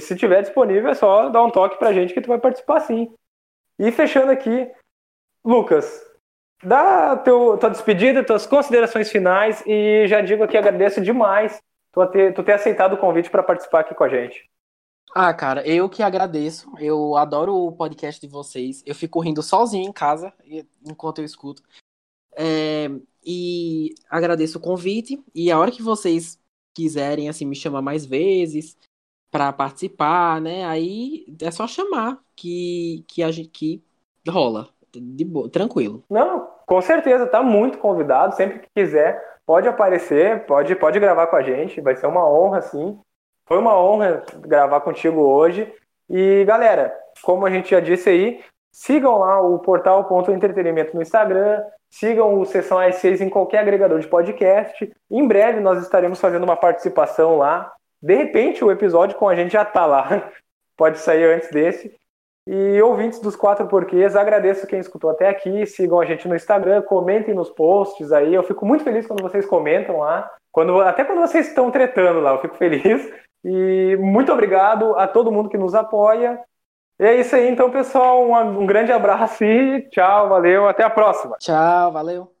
Se tiver disponível, é só dar um toque pra gente que tu vai participar sim. E fechando aqui, Lucas, dá teu, tua despedida, tuas considerações finais e já digo aqui, agradeço demais tu ter, tu ter aceitado o convite para participar aqui com a gente. Ah, cara, eu que agradeço. Eu adoro o podcast de vocês. Eu fico rindo sozinho em casa enquanto eu escuto. É, e agradeço o convite. E a hora que vocês quiserem assim me chamar mais vezes para participar, né? Aí é só chamar que que a gente que rola. De boa, tranquilo. Não, com certeza, tá muito convidado. Sempre que quiser, pode aparecer, pode, pode gravar com a gente. Vai ser uma honra, sim. Foi uma honra gravar contigo hoje. E galera, como a gente já disse aí, sigam lá o portal Ponto Entretenimento no Instagram, sigam o Sessão às 6 em qualquer agregador de podcast. Em breve nós estaremos fazendo uma participação lá. De repente o episódio com a gente já tá lá. Pode sair antes desse. E ouvintes dos quatro porquês, agradeço quem escutou até aqui. Sigam a gente no Instagram, comentem nos posts aí. Eu fico muito feliz quando vocês comentam lá. Quando, até quando vocês estão tretando lá, eu fico feliz. E muito obrigado a todo mundo que nos apoia. E é isso aí, então, pessoal. Um, um grande abraço e tchau, valeu, até a próxima. Tchau, valeu.